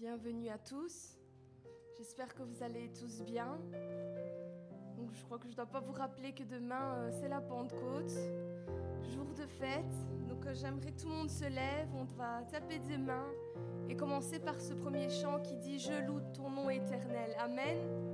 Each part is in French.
Bienvenue à tous. J'espère que vous allez tous bien. Donc, je crois que je ne dois pas vous rappeler que demain, euh, c'est la Pentecôte, jour de fête. Donc, euh, j'aimerais que tout le monde se lève. On va taper des mains et commencer par ce premier chant qui dit Je loue ton nom éternel. Amen.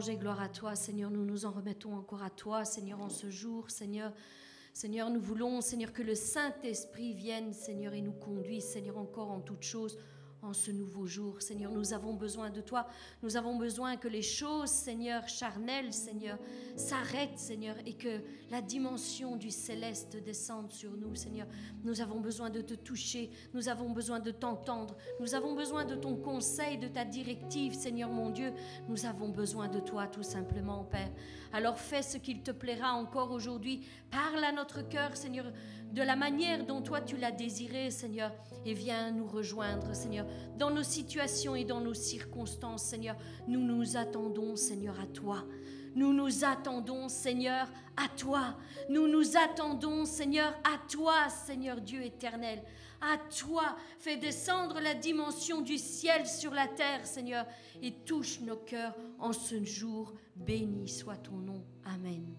Gloire à toi, Seigneur. Nous nous en remettons encore à toi, Seigneur, en ce jour, Seigneur. Seigneur, nous voulons, Seigneur, que le Saint-Esprit vienne, Seigneur, et nous conduise, Seigneur, encore en toutes choses ce nouveau jour. Seigneur, nous avons besoin de toi. Nous avons besoin que les choses, Seigneur, charnelles, Seigneur, s'arrêtent, Seigneur, et que la dimension du céleste descende sur nous, Seigneur. Nous avons besoin de te toucher. Nous avons besoin de t'entendre. Nous avons besoin de ton conseil, de ta directive, Seigneur mon Dieu. Nous avons besoin de toi, tout simplement, Père. Alors fais ce qu'il te plaira encore aujourd'hui. Parle à notre cœur, Seigneur de la manière dont toi tu l'as désiré, Seigneur, et viens nous rejoindre, Seigneur, dans nos situations et dans nos circonstances, Seigneur. Nous nous attendons, Seigneur, à toi. Nous nous attendons, Seigneur, à toi. Nous nous attendons, Seigneur, à toi, Seigneur Dieu éternel. À toi, fais descendre la dimension du ciel sur la terre, Seigneur, et touche nos cœurs en ce jour. Béni soit ton nom. Amen.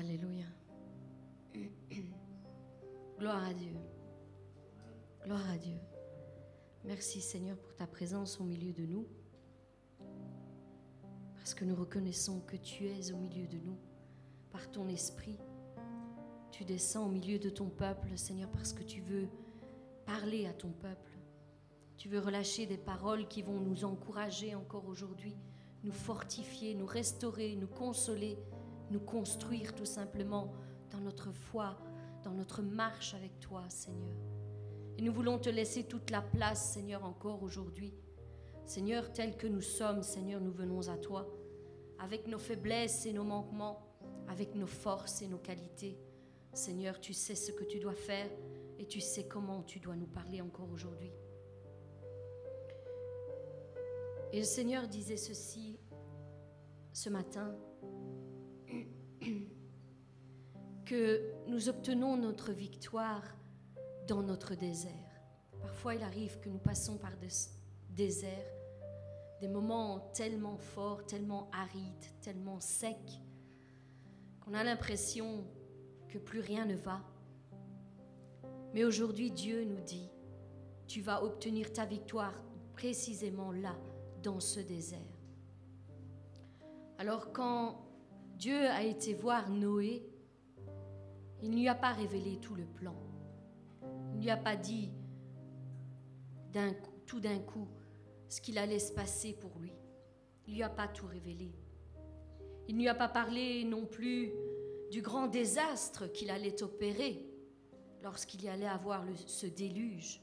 Alléluia. Gloire à Dieu. Gloire à Dieu. Merci Seigneur pour ta présence au milieu de nous. Parce que nous reconnaissons que tu es au milieu de nous. Par ton esprit, tu descends au milieu de ton peuple, Seigneur, parce que tu veux parler à ton peuple. Tu veux relâcher des paroles qui vont nous encourager encore aujourd'hui, nous fortifier, nous restaurer, nous consoler, nous construire tout simplement dans notre foi, dans notre marche avec toi, Seigneur. Et nous voulons te laisser toute la place, Seigneur, encore aujourd'hui. Seigneur, tel que nous sommes, Seigneur, nous venons à toi, avec nos faiblesses et nos manquements, avec nos forces et nos qualités. Seigneur, tu sais ce que tu dois faire et tu sais comment tu dois nous parler encore aujourd'hui. Et le Seigneur disait ceci ce matin, que nous obtenons notre victoire dans notre désert. Parfois, il arrive que nous passons par des déserts, des moments tellement forts, tellement arides, tellement secs, qu'on a l'impression que plus rien ne va. Mais aujourd'hui, Dieu nous dit, tu vas obtenir ta victoire précisément là, dans ce désert. Alors quand Dieu a été voir Noé, il ne lui a pas révélé tout le plan. Il ne lui a pas dit tout d'un coup ce qu'il allait se passer pour lui. Il ne lui a pas tout révélé. Il ne lui a pas parlé non plus du grand désastre qu'il allait opérer lorsqu'il y allait avoir ce déluge.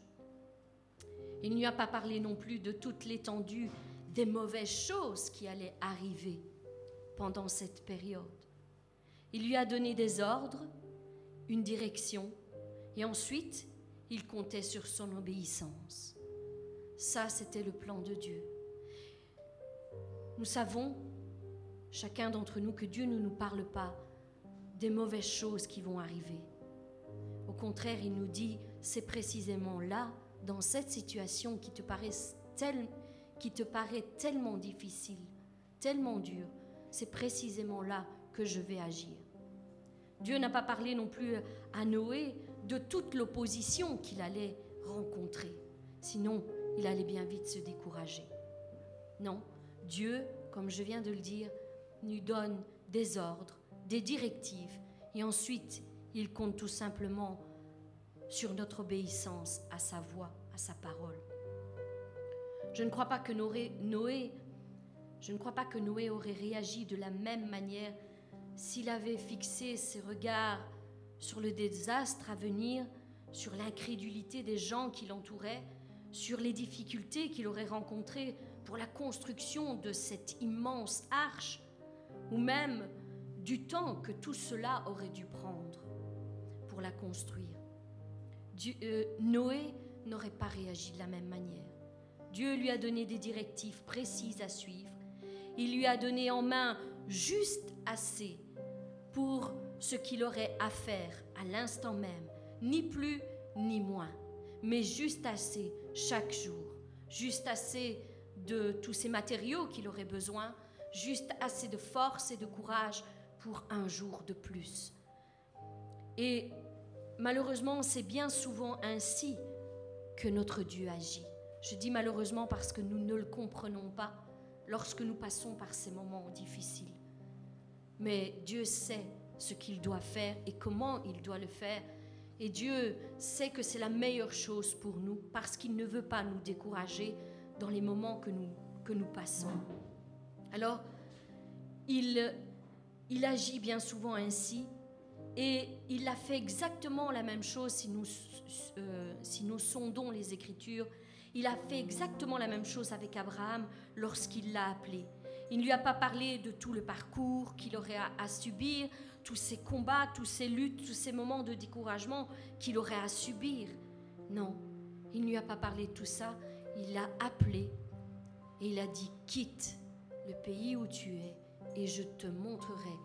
Il ne lui a pas parlé non plus de toute l'étendue des mauvaises choses qui allaient arriver pendant cette période. Il lui a donné des ordres, une direction, et ensuite, il comptait sur son obéissance. Ça, c'était le plan de Dieu. Nous savons, chacun d'entre nous, que Dieu ne nous parle pas des mauvaises choses qui vont arriver. Au contraire, il nous dit, c'est précisément là, dans cette situation qui te paraît, tellement difficile, tellement dure, c'est précisément là que je vais agir. Dieu n'a pas parlé non plus à Noé de toute l'opposition qu'il allait rencontrer. Sinon, il allait bien vite se décourager. Non, Dieu, comme je viens de le dire, nous donne des ordres, des directives, et ensuite, il compte tout simplement sur notre obéissance à sa voix, à sa parole. Je ne crois pas que Noé, je ne crois pas que Noé aurait réagi de la même manière s'il avait fixé ses regards sur le désastre à venir, sur l'incrédulité des gens qui l'entouraient, sur les difficultés qu'il aurait rencontrées pour la construction de cette immense arche, ou même du temps que tout cela aurait dû prendre pour la construire. Euh, Noé n'aurait pas réagi de la même manière. Dieu lui a donné des directives précises à suivre. Il lui a donné en main juste assez pour ce qu'il aurait à faire à l'instant même, ni plus ni moins, mais juste assez chaque jour, juste assez de tous ces matériaux qu'il aurait besoin, juste assez de force et de courage pour un jour de plus. Et malheureusement, c'est bien souvent ainsi que notre Dieu agit. Je dis malheureusement parce que nous ne le comprenons pas lorsque nous passons par ces moments difficiles. Mais Dieu sait ce qu'il doit faire et comment il doit le faire. Et Dieu sait que c'est la meilleure chose pour nous parce qu'il ne veut pas nous décourager dans les moments que nous, que nous passons. Alors, il, il agit bien souvent ainsi et il a fait exactement la même chose si nous, euh, si nous sondons les Écritures. Il a fait exactement la même chose avec Abraham lorsqu'il l'a appelé. Il ne lui a pas parlé de tout le parcours qu'il aurait à, subir, tous ces combats, tous ces luttes, tous ces moments de découragement qu'il aurait à subir. Non, il ne lui a pas parlé de tout ça. Il l'a appelé et il a dit quitte le pays où tu es et je te montrerai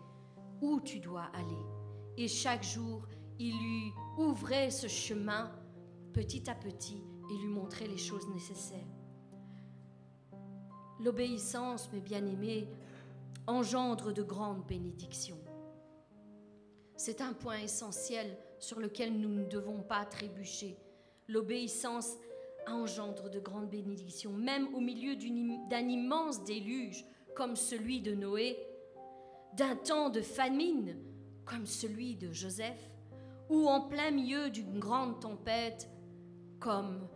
où tu dois aller. Et chaque jour, il lui ouvrait ce chemin petit à petit et lui montrait les choses nécessaires. L'obéissance, mes bien-aimés, engendre de grandes bénédictions. C'est un point essentiel sur lequel nous ne devons pas trébucher. L'obéissance engendre de grandes bénédictions, même au milieu d'un immense déluge comme celui de Noé, d'un temps de famine comme celui de Joseph, ou en plein milieu d'une grande tempête comme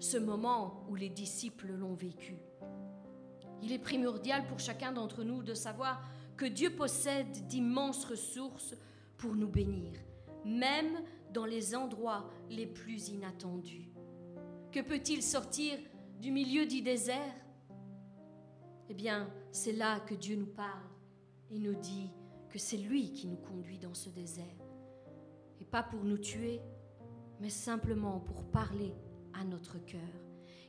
ce moment où les disciples l'ont vécu. Il est primordial pour chacun d'entre nous de savoir que Dieu possède d'immenses ressources pour nous bénir, même dans les endroits les plus inattendus. Que peut-il sortir du milieu du désert? Eh bien, c'est là que Dieu nous parle et nous dit que c'est lui qui nous conduit dans ce désert. Et pas pour nous tuer, mais simplement pour parler à notre cœur.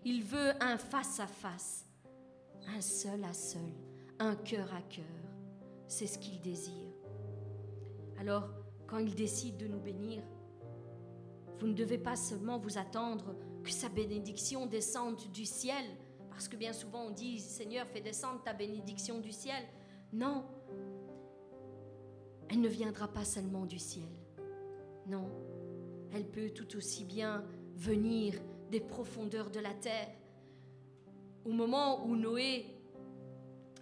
Il veut un face à face, un seul à seul, un cœur à cœur. C'est ce qu'il désire. Alors, quand il décide de nous bénir, vous ne devez pas seulement vous attendre que sa bénédiction descende du ciel, parce que bien souvent on dit Seigneur, fais descendre ta bénédiction du ciel. Non, elle ne viendra pas seulement du ciel. Non, elle peut tout aussi bien venir des profondeurs de la terre. Au moment où Noé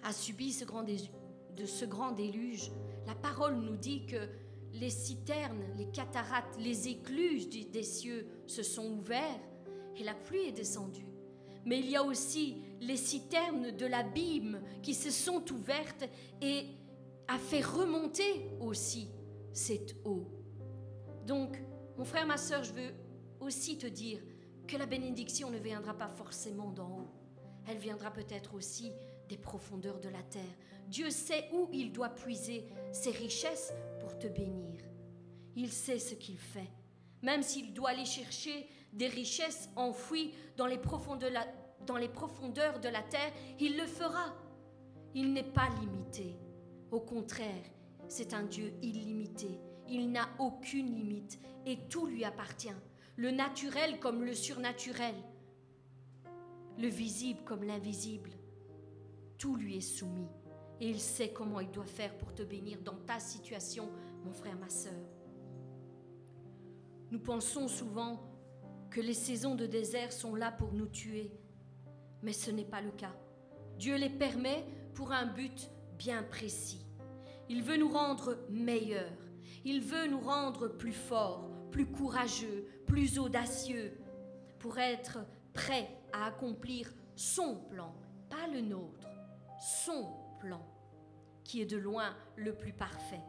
a subi ce grand déluge, la parole nous dit que les citernes, les cataractes, les écluses des cieux se sont ouverts et la pluie est descendue. Mais il y a aussi les citernes de l'abîme qui se sont ouvertes et a fait remonter aussi cette eau. Donc, mon frère, ma soeur, je veux aussi te dire que la bénédiction ne viendra pas forcément d'en haut. Elle viendra peut-être aussi des profondeurs de la terre. Dieu sait où il doit puiser ses richesses pour te bénir. Il sait ce qu'il fait. Même s'il doit aller chercher des richesses enfouies dans les, profondeurs de la, dans les profondeurs de la terre, il le fera. Il n'est pas limité. Au contraire, c'est un Dieu illimité. Il n'a aucune limite et tout lui appartient. Le naturel comme le surnaturel, le visible comme l'invisible. Tout lui est soumis et il sait comment il doit faire pour te bénir dans ta situation, mon frère, ma sœur. Nous pensons souvent que les saisons de désert sont là pour nous tuer, mais ce n'est pas le cas. Dieu les permet pour un but bien précis. Il veut nous rendre meilleurs, il veut nous rendre plus forts, plus courageux, plus audacieux, pour être prêts à accomplir son plan, pas le nôtre, son plan, qui est de loin le plus parfait.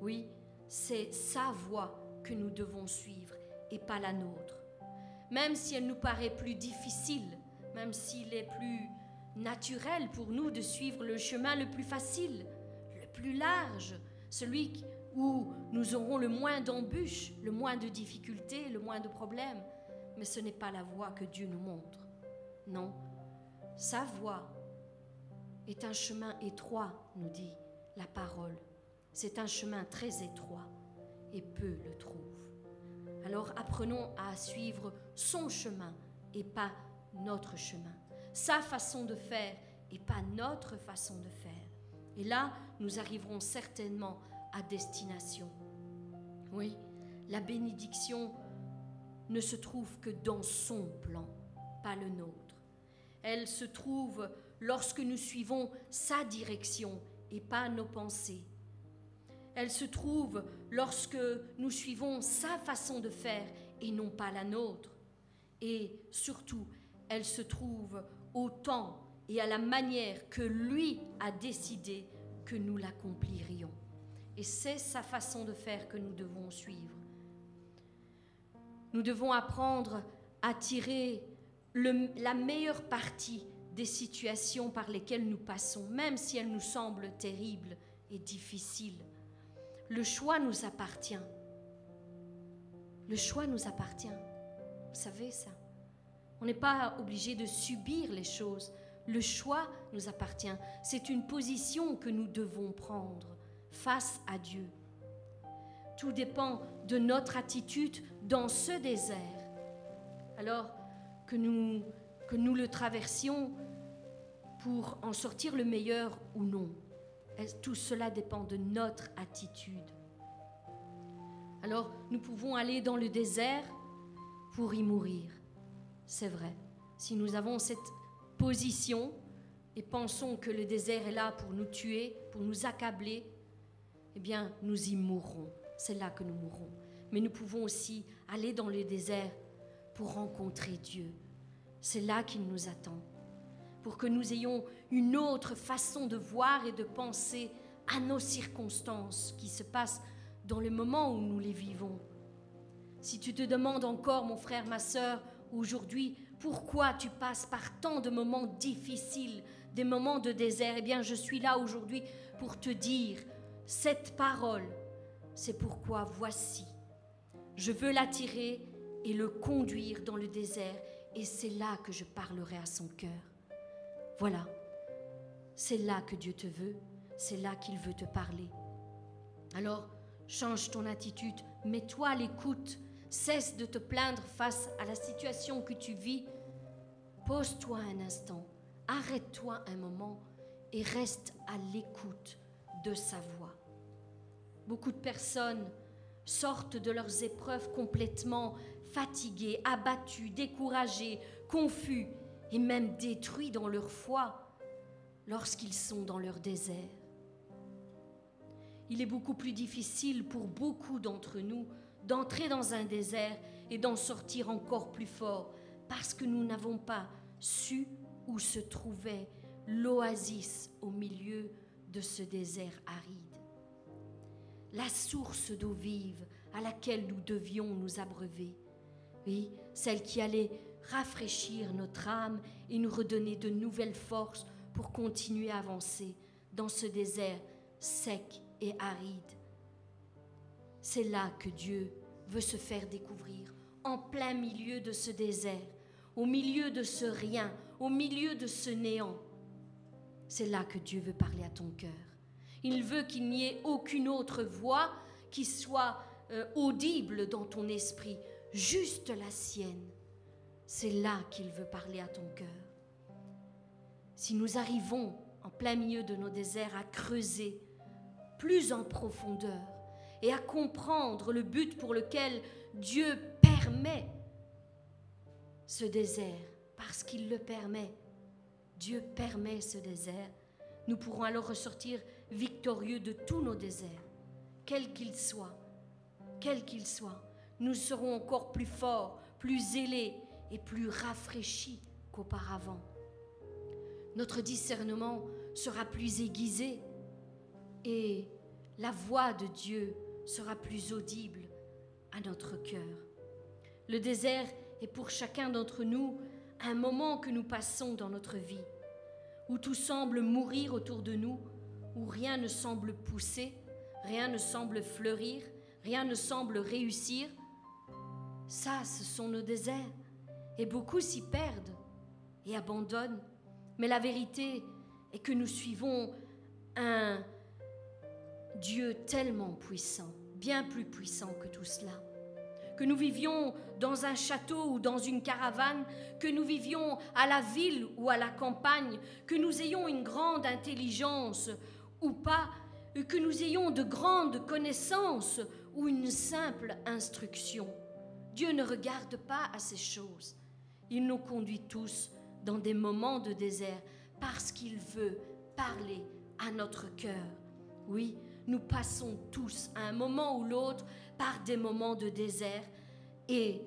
Oui, c'est sa voie que nous devons suivre et pas la nôtre. Même si elle nous paraît plus difficile, même s'il est plus naturel pour nous de suivre le chemin le plus facile, le plus large, celui où nous aurons le moins d'embûches, le moins de difficultés, le moins de problèmes. Mais ce n'est pas la voie que Dieu nous montre. Non, sa voie est un chemin étroit, nous dit la parole. C'est un chemin très étroit et peu le trouvent. Alors apprenons à suivre son chemin et pas notre chemin, sa façon de faire et pas notre façon de faire. Et là, nous arriverons certainement à destination. Oui, la bénédiction ne se trouve que dans son plan, pas le nôtre. Elle se trouve lorsque nous suivons sa direction et pas nos pensées. Elle se trouve lorsque nous suivons sa façon de faire et non pas la nôtre. Et surtout, elle se trouve au temps et à la manière que lui a décidé que nous l'accomplirions. Et c'est sa façon de faire que nous devons suivre. Nous devons apprendre à tirer la meilleure partie des situations par lesquelles nous passons, même si elles nous semblent terribles et difficiles. Le choix nous appartient. Le choix nous appartient. Vous savez ça. On n'est pas obligé de subir les choses. Le choix nous appartient. C'est une position que nous devons prendre face à Dieu. Tout dépend de notre attitude dans ce désert. Alors que nous, le traversions pour en sortir le meilleur ou non. Tout cela dépend de notre attitude. Alors nous pouvons aller dans le désert pour y mourir. C'est vrai. Si nous avons cette position et pensons que le désert est là pour nous tuer, pour nous accabler, eh bien, nous y mourrons. C'est là que nous mourrons. Mais nous pouvons aussi aller dans le désert pour rencontrer Dieu. C'est là qu'il nous attend. Pour que nous ayons une autre façon de voir et de penser à nos circonstances qui se passent dans le moment où nous les vivons. Si tu te demandes encore, mon frère, ma sœur, aujourd'hui, pourquoi tu passes par tant de moments difficiles, des moments de désert, eh bien, je suis là aujourd'hui pour te dire cette parole. C'est pourquoi voici, je veux l'attirer et le conduire dans le désert, et c'est là que je parlerai à son cœur. Voilà, c'est là que Dieu te veut, c'est là qu'il veut te parler. Alors, change ton attitude, mets-toi à l'écoute, cesse de te plaindre face à la situation que tu vis. Pose-toi un instant, arrête-toi un moment et reste à l'écoute de sa voix. Beaucoup de personnes sortent de leurs épreuves complètement fatigués, abattus, découragés, confus et même détruits dans leur foi lorsqu'ils sont dans leur désert. Il est beaucoup plus difficile pour beaucoup d'entre nous d'entrer dans un désert et d'en sortir encore plus fort parce que nous n'avons pas su où se trouvait l'oasis au milieu de ce désert aride. La source d'eau vive à laquelle nous devions nous abreuver. Oui, celle qui allait rafraîchir notre âme et nous redonner de nouvelles forces pour continuer à avancer dans ce désert sec et aride. C'est là que Dieu veut se faire découvrir, en plein milieu de ce désert, au milieu de ce rien, au milieu de ce néant. C'est là que Dieu veut parler à ton cœur. Il veut qu'il n'y ait aucune autre voix qui soit euh, audible dans ton esprit, juste la sienne. C'est là qu'il veut parler à ton cœur. Si nous arrivons en plein milieu de nos déserts à creuser plus en profondeur et à comprendre le but pour lequel Dieu permet ce désert, parce qu'il le permet, Dieu permet ce désert, nous pourrons alors ressortir victorieux de tous nos déserts, quels qu'ils soient, quels qu'ils soient. Nous serons encore plus forts, plus zélés et plus rafraîchis qu'auparavant. Notre discernement sera plus aiguisé et la voix de Dieu sera plus audible à notre cœur. Le désert est pour chacun d'entre nous un moment que nous passons dans notre vie, où tout semble mourir autour de nous, où rien ne semble pousser, rien ne semble fleurir, rien ne semble réussir. Ça, ce sont nos déserts. Et beaucoup s'y perdent et abandonnent. Mais la vérité est que nous suivons un Dieu tellement puissant, bien plus puissant que tout cela. Que nous vivions dans un château ou dans une caravane, que nous vivions à la ville ou à la campagne, que nous ayons une grande intelligence ou pas, que nous ayons de grandes connaissances ou une simple instruction. Dieu ne regarde pas à ces choses. Il nous conduit tous dans des moments de désert parce qu'il veut parler à notre cœur. Oui, nous passons tous à un moment ou l'autre par des moments de désert et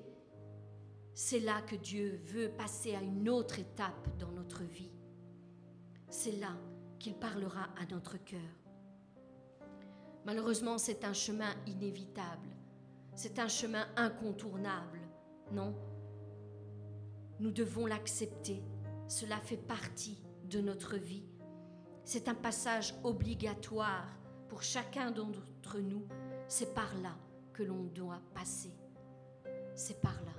c'est là que Dieu veut passer à une autre étape dans notre vie. C'est là qu'il parlera à notre cœur. Malheureusement, c'est un chemin inévitable. C'est un chemin incontournable. Non, nous devons l'accepter. Cela fait partie de notre vie. C'est un passage obligatoire pour chacun d'entre nous, c'est par là que l'on doit passer. C'est par là.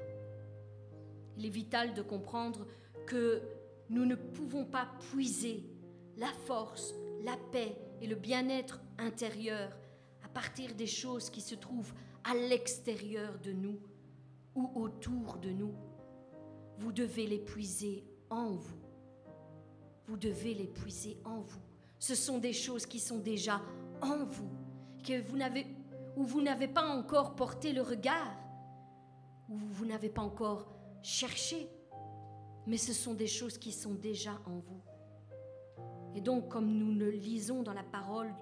Il est vital de comprendre que nous ne pouvons pas puiser la force, la paix et le bien-être intérieur à partir des choses qui se trouvent à l'extérieur de nous ou autour de nous. Vous devez les puiser en vous. Vous devez les puiser en vous. Ce sont des choses qui sont déjà en vous, que vous n'avez vous n'avez pas encore porté le regard, où vous n'avez pas encore cherché, mais ce sont des choses qui sont déjà en vous. Et donc, comme nous le lisons dans la parole,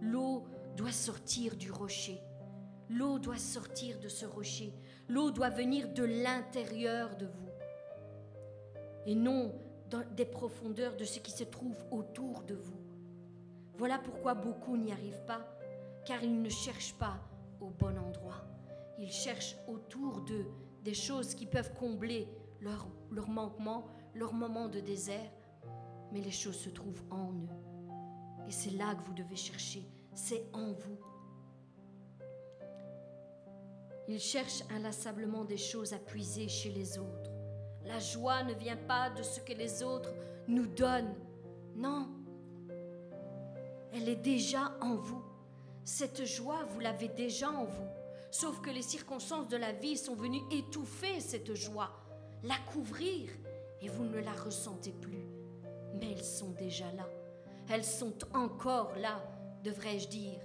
l'eau doit sortir du rocher. L'eau doit sortir de ce rocher. L'eau doit venir de l'intérieur de vous. Et non des profondeurs de ce qui se trouve autour de vous. Voilà pourquoi beaucoup n'y arrivent pas, car ils ne cherchent pas au bon endroit. Ils cherchent autour d'eux des choses qui peuvent combler leur, leur manquement, leur moment de désert, mais les choses se trouvent en eux. Et c'est là que vous devez chercher, c'est en vous. Ils cherchent inlassablement des choses à puiser chez les autres. La joie ne vient pas de ce que les autres nous donnent. Non, elle est déjà en vous. Cette joie, vous l'avez déjà en vous. Sauf que les circonstances de la vie sont venues étouffer cette joie, la couvrir, et vous ne la ressentez plus. Mais elles sont déjà là. Elles sont encore là, devrais-je dire.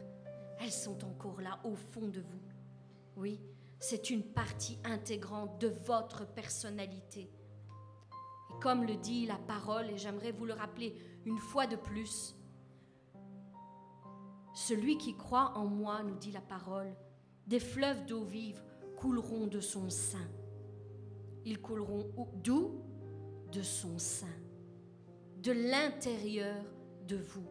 Elles sont encore là au fond de vous. Oui, c'est une partie intégrante de votre personnalité. Et comme le dit la parole, et j'aimerais vous le rappeler une fois de plus, celui qui croit en moi, nous dit la parole, des fleuves d'eau vive couleront de son sein. Ils couleront d'où? De son sein. De l'intérieur de vous.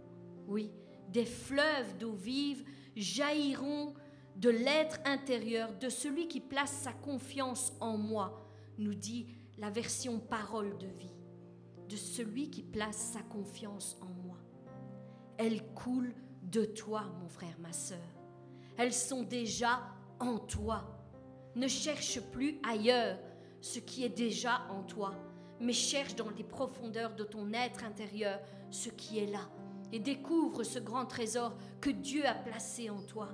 Oui, des fleuves d'eau vive jailliront de l'être intérieur de celui qui place sa confiance en moi, nous dit la version parole de vie. De celui qui place sa confiance en moi. Elle coule de toi, mon frère, ma sœur. Elles sont déjà en toi. Ne cherche plus ailleurs ce qui est déjà en toi, mais cherche dans les profondeurs de ton être intérieur ce qui est là et découvre ce grand trésor que Dieu a placé en toi.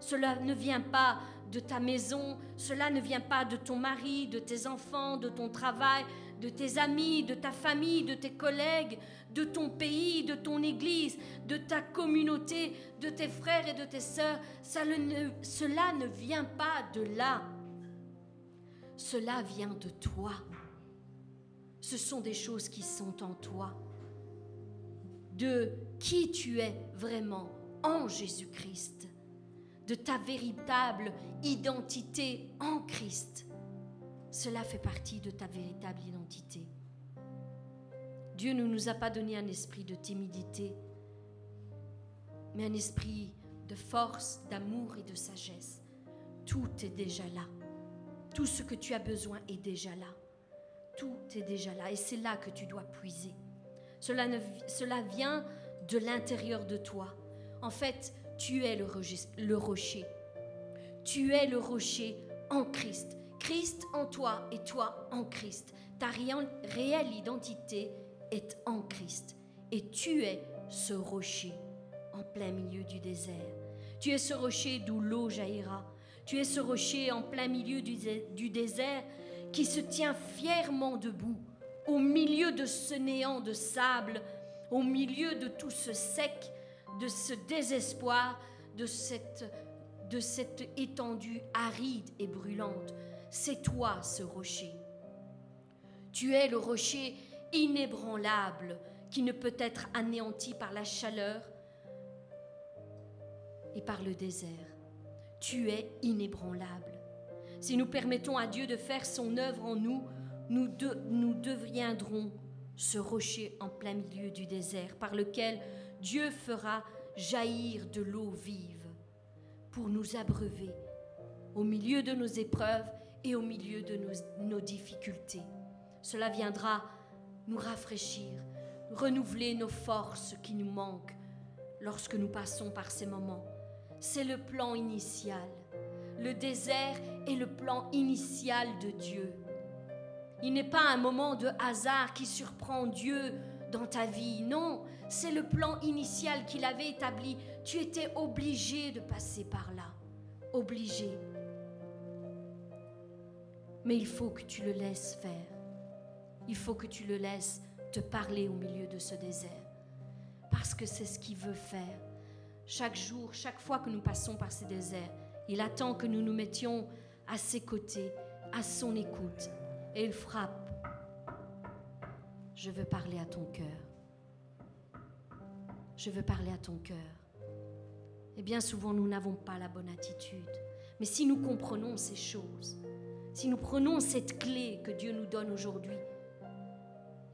Cela ne vient pas de ta maison, cela ne vient pas de ton mari, de tes enfants, de ton travail, de tes amis, de ta famille, de tes collègues, de ton pays, de ton église, de ta communauté, de tes frères et de tes sœurs. cela ne vient pas de là. Cela vient de toi. Ce sont des choses qui sont en toi. De qui tu es vraiment en Jésus-Christ. De ta véritable identité en Christ. Cela fait partie de ta véritable identité. Dieu ne nous a pas donné un esprit de timidité, mais un esprit de force, d'amour et de sagesse. Tout est déjà là. Tout ce que tu as besoin est déjà là. Tout est déjà là. Et c'est là que tu dois puiser. Cela, ne, cela vient de l'intérieur de toi. En fait, tu es le, le rocher. Tu es le rocher en Christ. Christ en toi et toi en Christ. Ta réelle identité est en Christ. Et tu es ce rocher en plein milieu du désert. Tu es ce rocher d'où l'eau jaillira. Tu es ce rocher en plein milieu du, désert qui se tient fièrement debout au milieu de ce néant de sable, au milieu de tout ce sec, de ce désespoir, de cette, étendue aride et brûlante. C'est toi ce rocher. Tu es le rocher inébranlable qui ne peut être anéanti par la chaleur et par le désert. Tu es inébranlable. Si nous permettons à Dieu de faire son œuvre en nous, nous, deviendrons ce rocher en plein milieu du désert par lequel Dieu fera jaillir de l'eau vive pour nous abreuver au milieu de nos épreuves et au milieu de nos difficultés. Cela viendra nous rafraîchir, renouveler nos forces qui nous manquent lorsque nous passons par ces moments. C'est le plan initial. Le désert est le plan initial de Dieu. Il n'est pas un moment de hasard qui surprend Dieu dans ta vie. Non, c'est le plan initial qu'il avait établi. Tu étais obligé de passer par là. Obligé. Mais il faut que tu le laisses faire il faut que tu le laisses te parler au milieu de ce désert. Parce que c'est ce qu'il veut faire. Chaque jour, chaque fois que nous passons par ces déserts, Il attend que nous nous mettions à ses côtés, à son écoute. Et il frappe. Je veux parler à ton cœur. Je veux parler à ton cœur. Et bien souvent, nous n'avons pas la bonne attitude. Mais si nous comprenons ces choses, si nous prenons cette clé que Dieu nous donne aujourd'hui,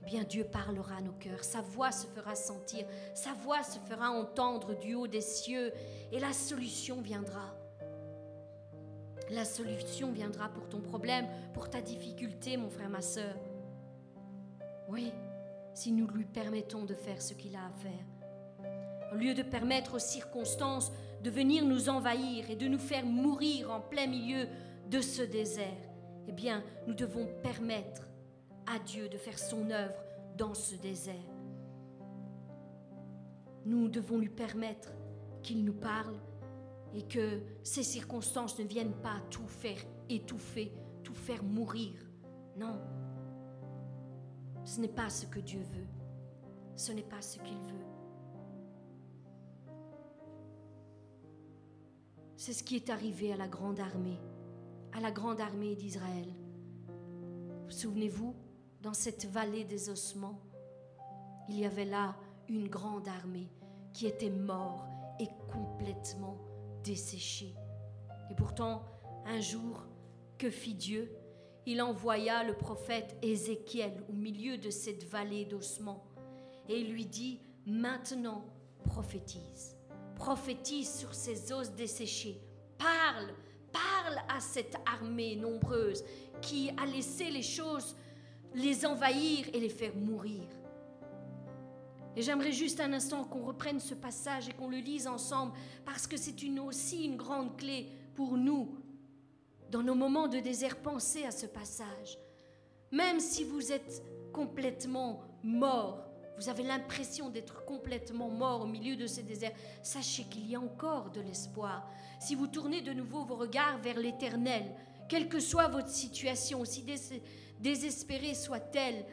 eh bien Dieu parlera à nos cœurs, sa voix se fera sentir, sa voix se fera entendre du haut des cieux et la solution viendra. La solution viendra pour ton problème, pour ta difficulté, mon frère, ma soeur. Oui, si nous lui permettons de faire ce qu'il a à faire. Au lieu de permettre aux circonstances de venir nous envahir et de nous faire mourir en plein milieu de ce désert, eh bien, nous devons permettre à Dieu de faire son œuvre dans ce désert. Nous devons lui permettre qu'il nous parle et que ces circonstances ne viennent pas tout faire étouffer, tout faire mourir. Non, ce n'est pas ce que Dieu veut. Ce n'est pas ce qu'il veut. C'est ce qui est arrivé à la grande armée, à la grande armée d'Israël. Vous souvenez-vous, dans cette vallée des ossements, il y avait là une grande armée qui était morte et complètement Et pourtant, un jour, que fit Dieu? Il envoya le prophète Ézéchiel au milieu de cette vallée d'ossements et il lui dit, maintenant prophétise, prophétise sur ces os desséchés, parle, parle à cette armée nombreuse qui a laissé les choses les envahir et les faire mourir. Et j'aimerais juste un instant qu'on reprenne ce passage et qu'on le lise ensemble, parce que c'est aussi une grande clé pour nous. Dans nos moments de désert, pensez à ce passage. Même si vous êtes complètement mort, vous avez l'impression d'être complètement mort au milieu de ces déserts, sachez qu'il y a encore de l'espoir. Si vous tournez de nouveau vos regards vers l'éternel, quelle que soit votre situation, aussi désespérée soit-elle,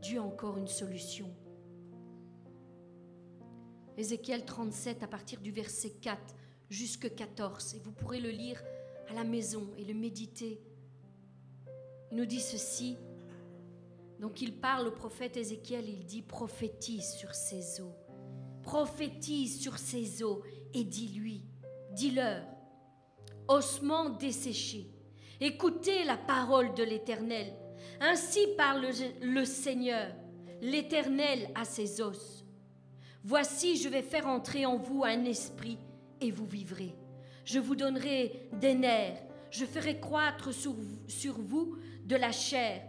Dieu a encore une solution. Ézéchiel 37 à partir du verset 4 jusque 14, et vous pourrez le lire à la maison et le méditer. Il nous dit ceci. Donc il parle au prophète Ézéchiel, il dit prophétise sur ces eaux. Prophétise sur ces eaux et dis-lui, dis-leur, ossements desséchés, écoutez la parole de l'Éternel. Ainsi parle le Seigneur, l'Éternel à ses os. Voici, je vais faire entrer en vous un esprit et vous vivrez. Je vous donnerai des nerfs, je ferai croître sur, vous de la chair,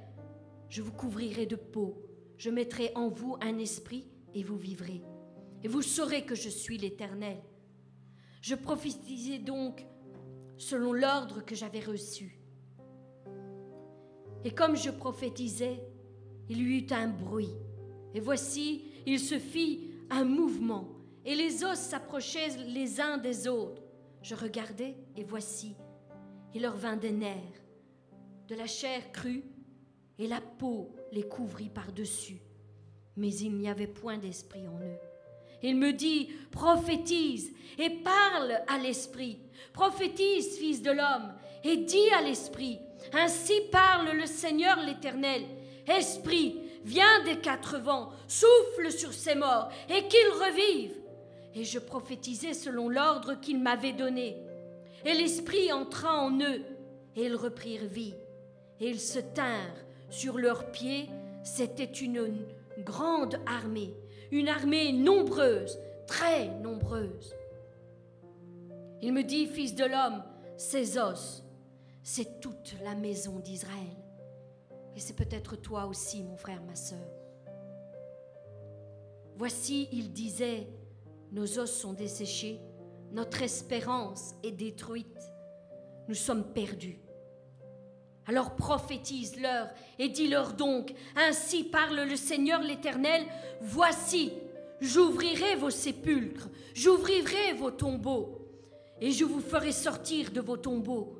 je vous couvrirai de peau, je mettrai en vous un esprit et vous vivrez. Et vous saurez que je suis l'Éternel. Je prophétisais donc selon l'ordre que j'avais reçu. Et comme je prophétisais, il y eut un bruit. Et voici, il se fit un mouvement, et les os s'approchaient les uns des autres. Je regardais, et voici, il leur vint des nerfs, de la chair crue, et la peau les couvrit par-dessus. Mais il n'y avait point d'esprit en eux. Il me dit, prophétise et parle à l'esprit. Prophétise, fils de l'homme, et dis à l'esprit, ainsi parle le Seigneur l'Éternel. Esprit, viens des quatre vents, souffle sur ces morts, et qu'ils revivent. Et je prophétisais selon l'ordre qu'il m'avait donné. Et l'Esprit entra en eux, et ils reprirent vie. Et ils se tinrent sur leurs pieds. C'était une grande armée, une armée nombreuse, très nombreuse. Il me dit, Fils de l'homme, ces os, c'est toute la maison d'Israël. Et c'est peut-être toi aussi, mon frère, ma sœur. Voici, il disait, nos os sont desséchés, notre espérance est détruite, nous sommes perdus. Alors prophétise-leur et dis-leur donc, ainsi parle le Seigneur l'Éternel, voici, j'ouvrirai vos sépulcres, j'ouvrirai vos tombeaux, et je vous ferai sortir de vos tombeaux.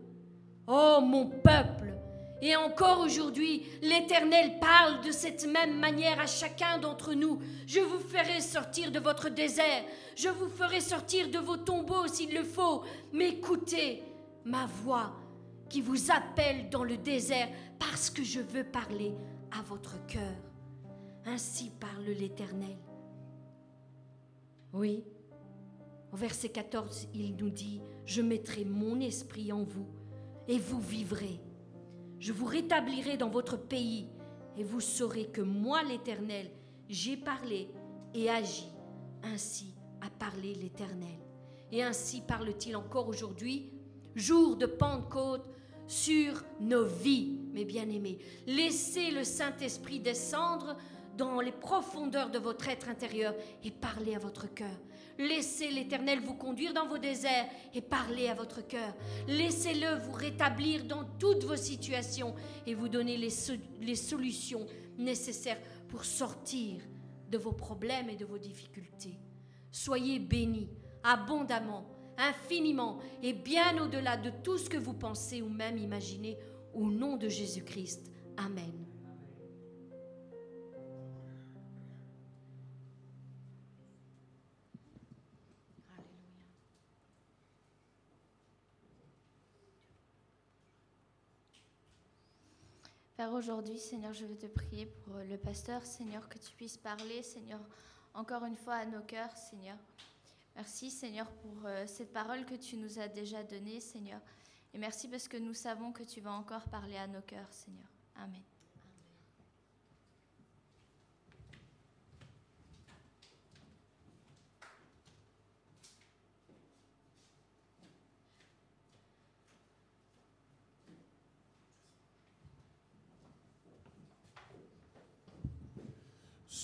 Ô mon peuple, et encore aujourd'hui, l'Éternel parle de cette même manière à chacun d'entre nous. Je vous ferai sortir de votre désert, je vous ferai sortir de vos tombeaux s'il le faut, mais écoutez ma voix qui vous appelle dans le désert parce que je veux parler à votre cœur. Ainsi parle l'Éternel. Oui, au verset 14, il nous dit, je mettrai mon esprit en vous et vous vivrez. Je vous rétablirai dans votre pays et vous saurez que moi, l'Éternel, j'ai parlé et agi. Ainsi a parlé l'Éternel. Et ainsi parle-t-il encore aujourd'hui, jour de Pentecôte, sur nos vies, mes bien-aimés. Laissez le Saint-Esprit descendre dans les profondeurs de votre être intérieur et parler à votre cœur. Laissez l'Éternel vous conduire dans vos déserts et parler à votre cœur. Laissez-le vous rétablir dans toutes vos situations et vous donner les, solutions nécessaires pour sortir de vos problèmes et de vos difficultés. Soyez bénis abondamment, infiniment et bien au-delà de tout ce que vous pensez ou même imaginez au nom de Jésus-Christ. Amen. Père, aujourd'hui, Seigneur, je veux te prier pour le pasteur, Seigneur, que tu puisses parler, Seigneur, encore une fois à nos cœurs, Seigneur. Merci, Seigneur, pour euh, cette parole que tu nous as déjà donnée, Seigneur. Et merci parce que nous savons que tu vas encore parler à nos cœurs, Seigneur. Amen.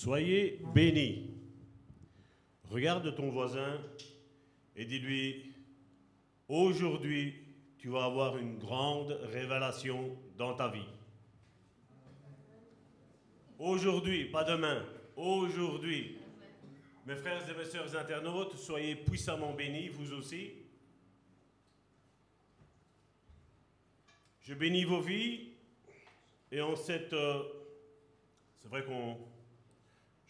Soyez bénis. Regarde ton voisin et dis-lui, aujourd'hui, tu vas avoir une grande révélation dans ta vie. Aujourd'hui, pas demain, aujourd'hui. Mes frères et mes sœurs internautes, soyez puissamment bénis, vous aussi. Je bénis vos vies et en cette... Euh, c'est vrai qu'on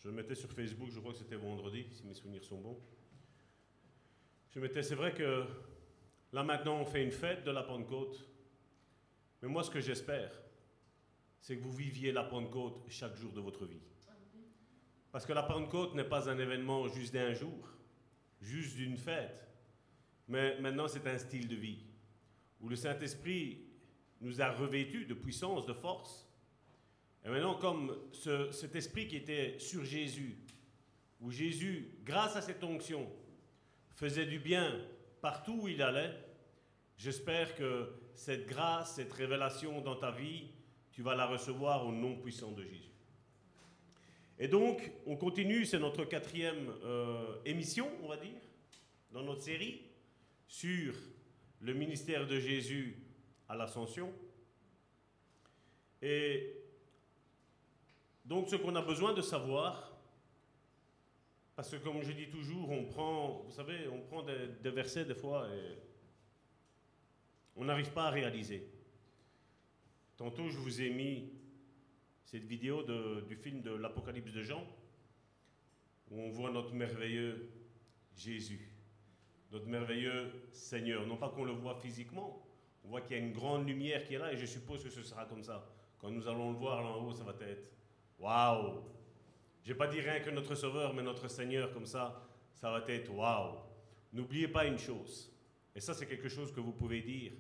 je mettais sur Facebook, je crois que c'était vendredi, si mes souvenirs sont bons. Je mettais, c'est vrai que là maintenant on fait une fête de la Pentecôte, mais moi ce que j'espère, c'est que vous viviez la Pentecôte chaque jour de votre vie. Parce que la Pentecôte n'est pas un événement juste d'un jour, juste d'une fête, mais maintenant c'est un style de vie où le Saint-Esprit nous a revêtus de puissance, de force, et maintenant, comme cet esprit qui était sur Jésus, où Jésus, grâce à cette onction, faisait du bien partout où il allait, j'espère que cette grâce, cette révélation dans ta vie, tu vas la recevoir au nom puissant de Jésus. Et donc, on continue, c'est notre quatrième euh, émission, on va dire, dans notre série sur le ministère de Jésus à l'ascension. Et donc ce qu'on a besoin de savoir, parce que comme je dis toujours, on prend, vous savez, on prend des, versets des fois et on n'arrive pas à réaliser. Tantôt je vous ai mis cette vidéo du film de l'Apocalypse de Jean, où on voit notre merveilleux Jésus, notre merveilleux Seigneur. Non pas qu'on le voit physiquement, on voit qu'il y a une grande lumière qui est là et je suppose que ce sera comme ça. Quand nous allons le voir là en haut, ça va être Waouh Je vais pas dire rien que notre Sauveur, mais notre Seigneur comme ça, ça va être waouh. N'oubliez pas une chose, et ça c'est quelque chose que vous pouvez dire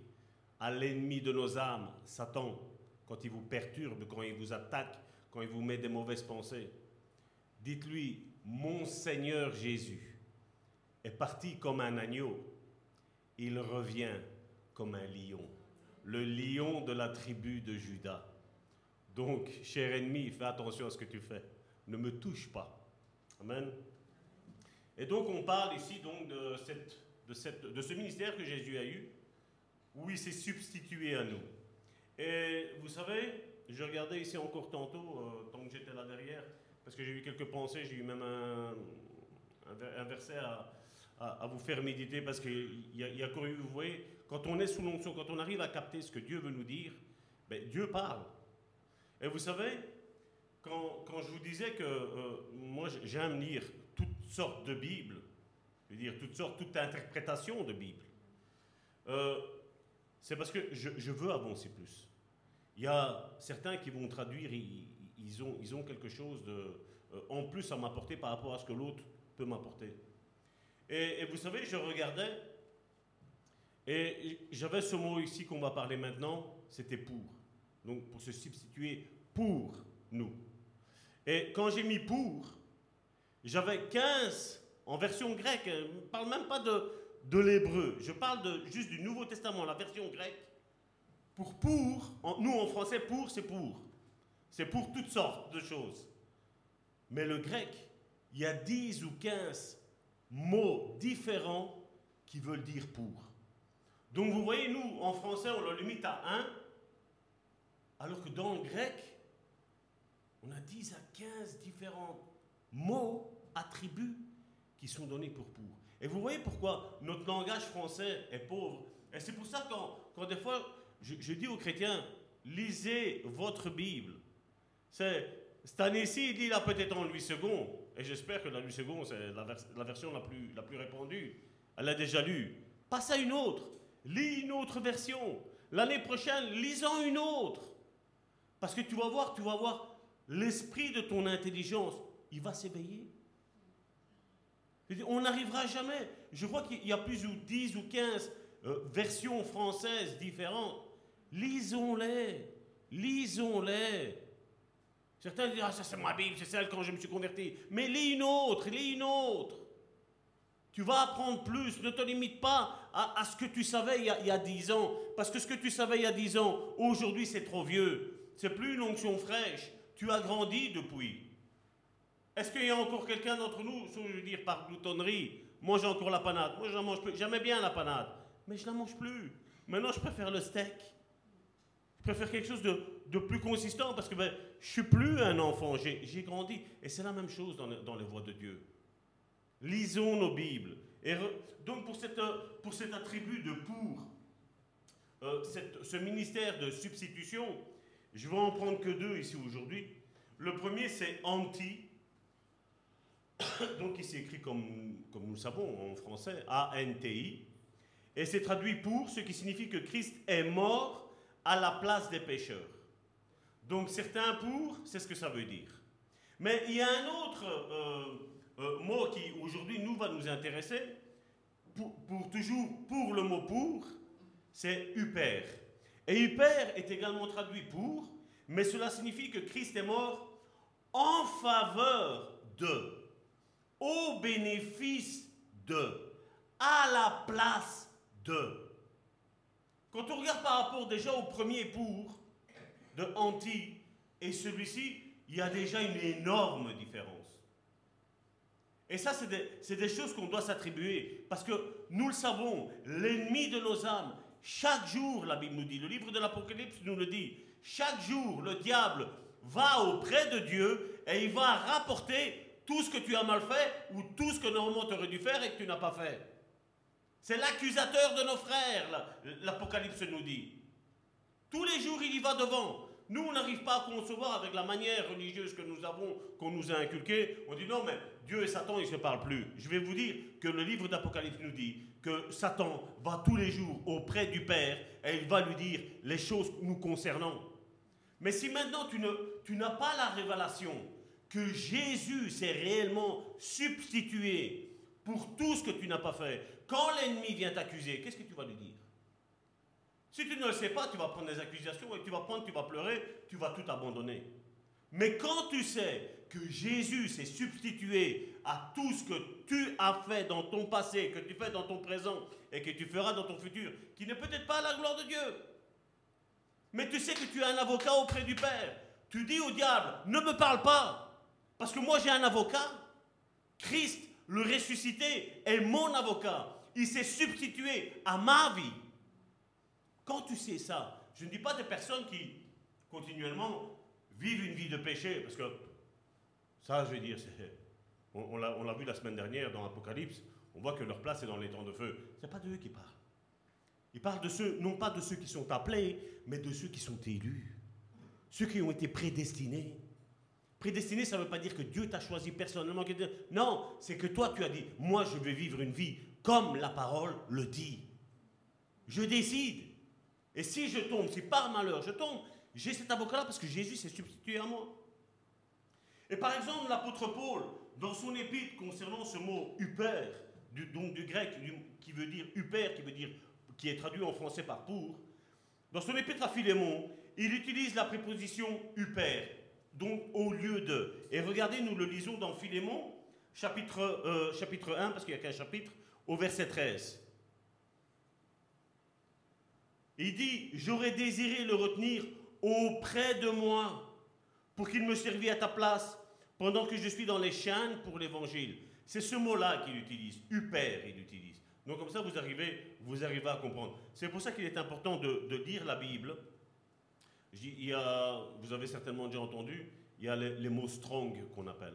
à l'ennemi de nos âmes, Satan, quand il vous perturbe, quand il vous attaque, quand il vous met des mauvaises pensées. Dites-lui, mon Seigneur Jésus est parti comme un agneau, il revient comme un lion, le lion de la tribu de Judas. Donc, cher ennemi, fais attention à ce que tu fais. Ne me touche pas. Amen. Et donc, on parle ici donc de, cette, de, cette, de ce ministère que Jésus a eu, où il s'est substitué à nous. Et vous savez, je regardais ici encore tantôt, euh, tant que j'étais là derrière, parce que j'ai eu quelques pensées, j'ai eu même un, un, verset à, vous faire méditer, parce qu'il y, y, a, vous voyez, quand on est sous l'onction, quand on arrive à capter ce que Dieu veut nous dire, ben, Dieu parle. Et vous savez, quand, quand je vous disais que euh, moi j'aime lire toutes sortes de Bibles, je veux dire toutes sortes, toute interprétation de Bible, euh, c'est parce que je, je, veux avancer plus. Il y a certains qui vont traduire, ils, ont, ils ont quelque chose de, euh, en plus à m'apporter par rapport à ce que l'autre peut m'apporter. Et, vous savez, je regardais, et j'avais ce mot ici qu'on va parler maintenant, c'était pour. Donc pour se substituer pour nous. Et quand j'ai mis pour, j'avais 15 en version grecque. Je ne parle même pas de, de l'hébreu. Je parle de, juste du Nouveau Testament, la version grecque. Pour pour, nous en français, pour, c'est pour. C'est pour toutes sortes de choses. Mais le grec, il y a 10 ou 15 mots différents qui veulent dire pour. Donc vous voyez, nous, en français, on le limite à un, alors que dans le grec, on a 10 à 15 différents mots, attributs qui sont donnés pour pour. Et vous voyez pourquoi notre langage français est pauvre. Et c'est pour ça que quand, des fois, je, dis aux chrétiens, lisez votre Bible. C'est, cette année-ci, il lit là peut-être en Louis II, et j'espère que la Louis II, c'est la, vers, la, version la plus, répandue. Elle l'a déjà lu. Passe à une autre. Lis une autre version. L'année prochaine, lisons une autre. Parce que tu vas voir, tu vas voir l'esprit de ton intelligence, il va s'éveiller. On n'arrivera jamais. Je crois qu'il y a plus ou 10 ou 15 euh, versions françaises différentes. Lisons-les. Lisons-les. Certains disent, ah ça c'est ma Bible, c'est celle quand je me suis converti. Mais lis une autre, lis une autre. Tu vas apprendre plus. Ne te limite pas à, ce que tu savais il y, a, il y, a, 10 ans. Parce que ce que tu savais il y a 10 ans, aujourd'hui c'est trop vieux. C'est plus une onction fraîche. Tu as grandi depuis. Est-ce qu'il y a encore quelqu'un d'entre nous, je veux dire par gloutonnerie, moi j'ai encore la panade, moi je la mange plus, j'aimais bien la panade, mais je la mange plus. Maintenant je préfère le steak. Je préfère quelque chose de, plus consistant parce que ben, je suis plus un enfant, j'ai grandi. Et c'est la même chose dans, les voies de Dieu. Lisons nos Bibles. Et donc pour, cet attribut de pour, euh, ce ministère de substitution, je vais en prendre que deux ici aujourd'hui. Le premier c'est anti donc il s'est écrit comme, comme nous le savons en français, A-N-T-I, et c'est traduit pour, ce qui signifie que Christ est mort à la place des pécheurs. Donc certains pour, c'est ce que ça veut dire. Mais il y a un autre euh, euh, mot qui aujourd'hui nous va nous intéresser, pour, toujours pour le mot pour, c'est Uper. Et Uper est également traduit pour, mais cela signifie que Christ est mort en faveur de au bénéfice de, à la place de. Quand on regarde par rapport déjà au premier pour de anti et celui-ci, il y a déjà une énorme différence. Et ça, c'est des, des, choses qu'on doit s'attribuer. Parce que nous le savons, l'ennemi de nos âmes, chaque jour, la Bible nous dit, le livre de l'Apocalypse nous le dit, chaque jour, le diable va auprès de Dieu et il va rapporter tout ce que tu as mal fait ou tout ce que normalement tu aurais dû faire et que tu n'as pas fait. C'est l'accusateur de nos frères, l'Apocalypse nous dit. Tous les jours, il y va devant. Nous, on n'arrive pas à concevoir avec la manière religieuse que nous avons, qu'on nous a inculquée. On dit non, mais Dieu et Satan, ils ne se parlent plus. Je vais vous dire que le livre d'Apocalypse nous dit que Satan va tous les jours auprès du Père et il va lui dire les choses nous concernant. Mais si maintenant tu, ne, tu n'as pas la révélation, que Jésus s'est réellement substitué pour tout ce que tu n'as pas fait, quand l'ennemi vient t'accuser, qu'est-ce que tu vas lui dire? Si tu ne le sais pas, tu vas prendre des accusations et tu vas prendre, tu vas pleurer, tu vas tout abandonner. Mais quand tu sais que Jésus s'est substitué à tout ce que tu as fait dans ton passé, que tu fais dans ton présent et que tu feras dans ton futur, qui n'est peut-être pas la gloire de Dieu, mais tu sais que tu as un avocat auprès du Père, tu dis au diable, ne me parle pas, parce que moi j'ai un avocat. Christ, le ressuscité, est mon avocat. Il s'est substitué à ma vie. Quand tu sais ça, je ne dis pas des personnes qui continuellement vivent une vie de péché, parce que ça, je veux dire, on, l'a vu la semaine dernière dans l'Apocalypse, on voit que leur place est dans les temps de feu. Ce n'est pas d'eux qui parlent. Ils parlent de ceux, non pas de ceux qui sont appelés, mais de ceux qui sont élus, ceux qui ont été prédestinés. Prédestiné, ça ne veut pas dire que Dieu t'a choisi personnellement. Non, c'est que toi, tu as dit, moi, je vais vivre une vie comme la parole le dit. Je décide. Et si je tombe, si par malheur je tombe, j'ai cet avocat-là parce que Jésus s'est substitué à moi. Et par exemple, l'apôtre Paul, dans son épître concernant ce mot huper, du, donc du grec qui veut dire huper, qui veut dire qui est traduit en français par pour, dans son épître à Philémon, il utilise la préposition huper, donc au lieu de. Et regardez, nous le lisons dans Philémon, chapitre, euh, chapitre 1, parce qu'il n'y a qu'un chapitre, au verset 13. Il dit, j'aurais désiré le retenir auprès de moi pour qu'il me servît à ta place pendant que je suis dans les chaînes pour l'évangile. C'est ce mot-là qu'il utilise, huper, il utilise. Donc comme ça, vous arrivez, vous arrivez à comprendre. C'est pour ça qu'il est important de, lire la Bible. Il y a, vous avez certainement déjà entendu, il y a les, mots strong qu'on appelle.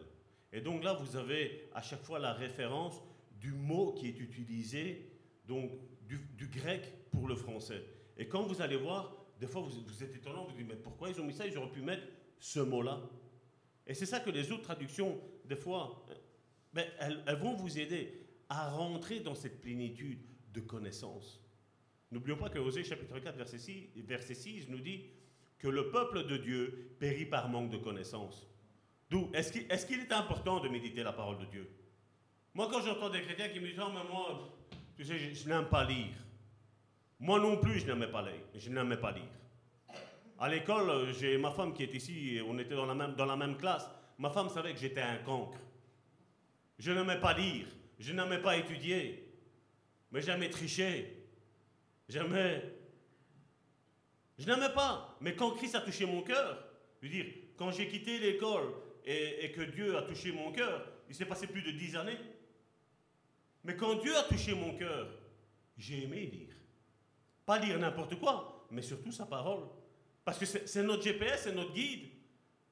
Et donc là, vous avez à chaque fois la référence du mot qui est utilisé, donc du, du grec pour le français. Et quand vous allez voir, des fois vous, vous êtes étonnant, vous vous dites, mais pourquoi ils ont mis ça? Ils auraient pu mettre ce mot-là. Et c'est ça que les autres traductions, des fois, ben, elles, vont vous aider à rentrer dans cette plénitude de connaissance. N'oublions pas que Osée chapitre 4, verset 6, verset 6 nous dit que le peuple de Dieu périt par manque de connaissance. D'où, est-ce qu'il est, est, important de méditer la parole de Dieu? Moi, quand j'entends des chrétiens qui me disent, oh, mais moi, tu sais, je, je n'aime pas lire. Moi non plus, je n'aimais pas lire. Je n'aimais pas lire. À l'école, j'ai ma femme qui est ici, on était dans la même, classe. Ma femme savait que j'étais un cancre. Je n'aimais pas lire, je n'aimais pas étudier, mais j'aimais tricher. J'aimais. Je n'aimais pas. Mais quand Christ a touché mon cœur, je veux dire, quand j'ai quitté l'école et, et, que Dieu a touché mon cœur, il s'est passé plus de dix années. Mais quand Dieu a touché mon cœur, j'ai aimé lire. Pas lire n'importe quoi, mais surtout sa parole. Parce que c'est notre GPS, c'est notre guide.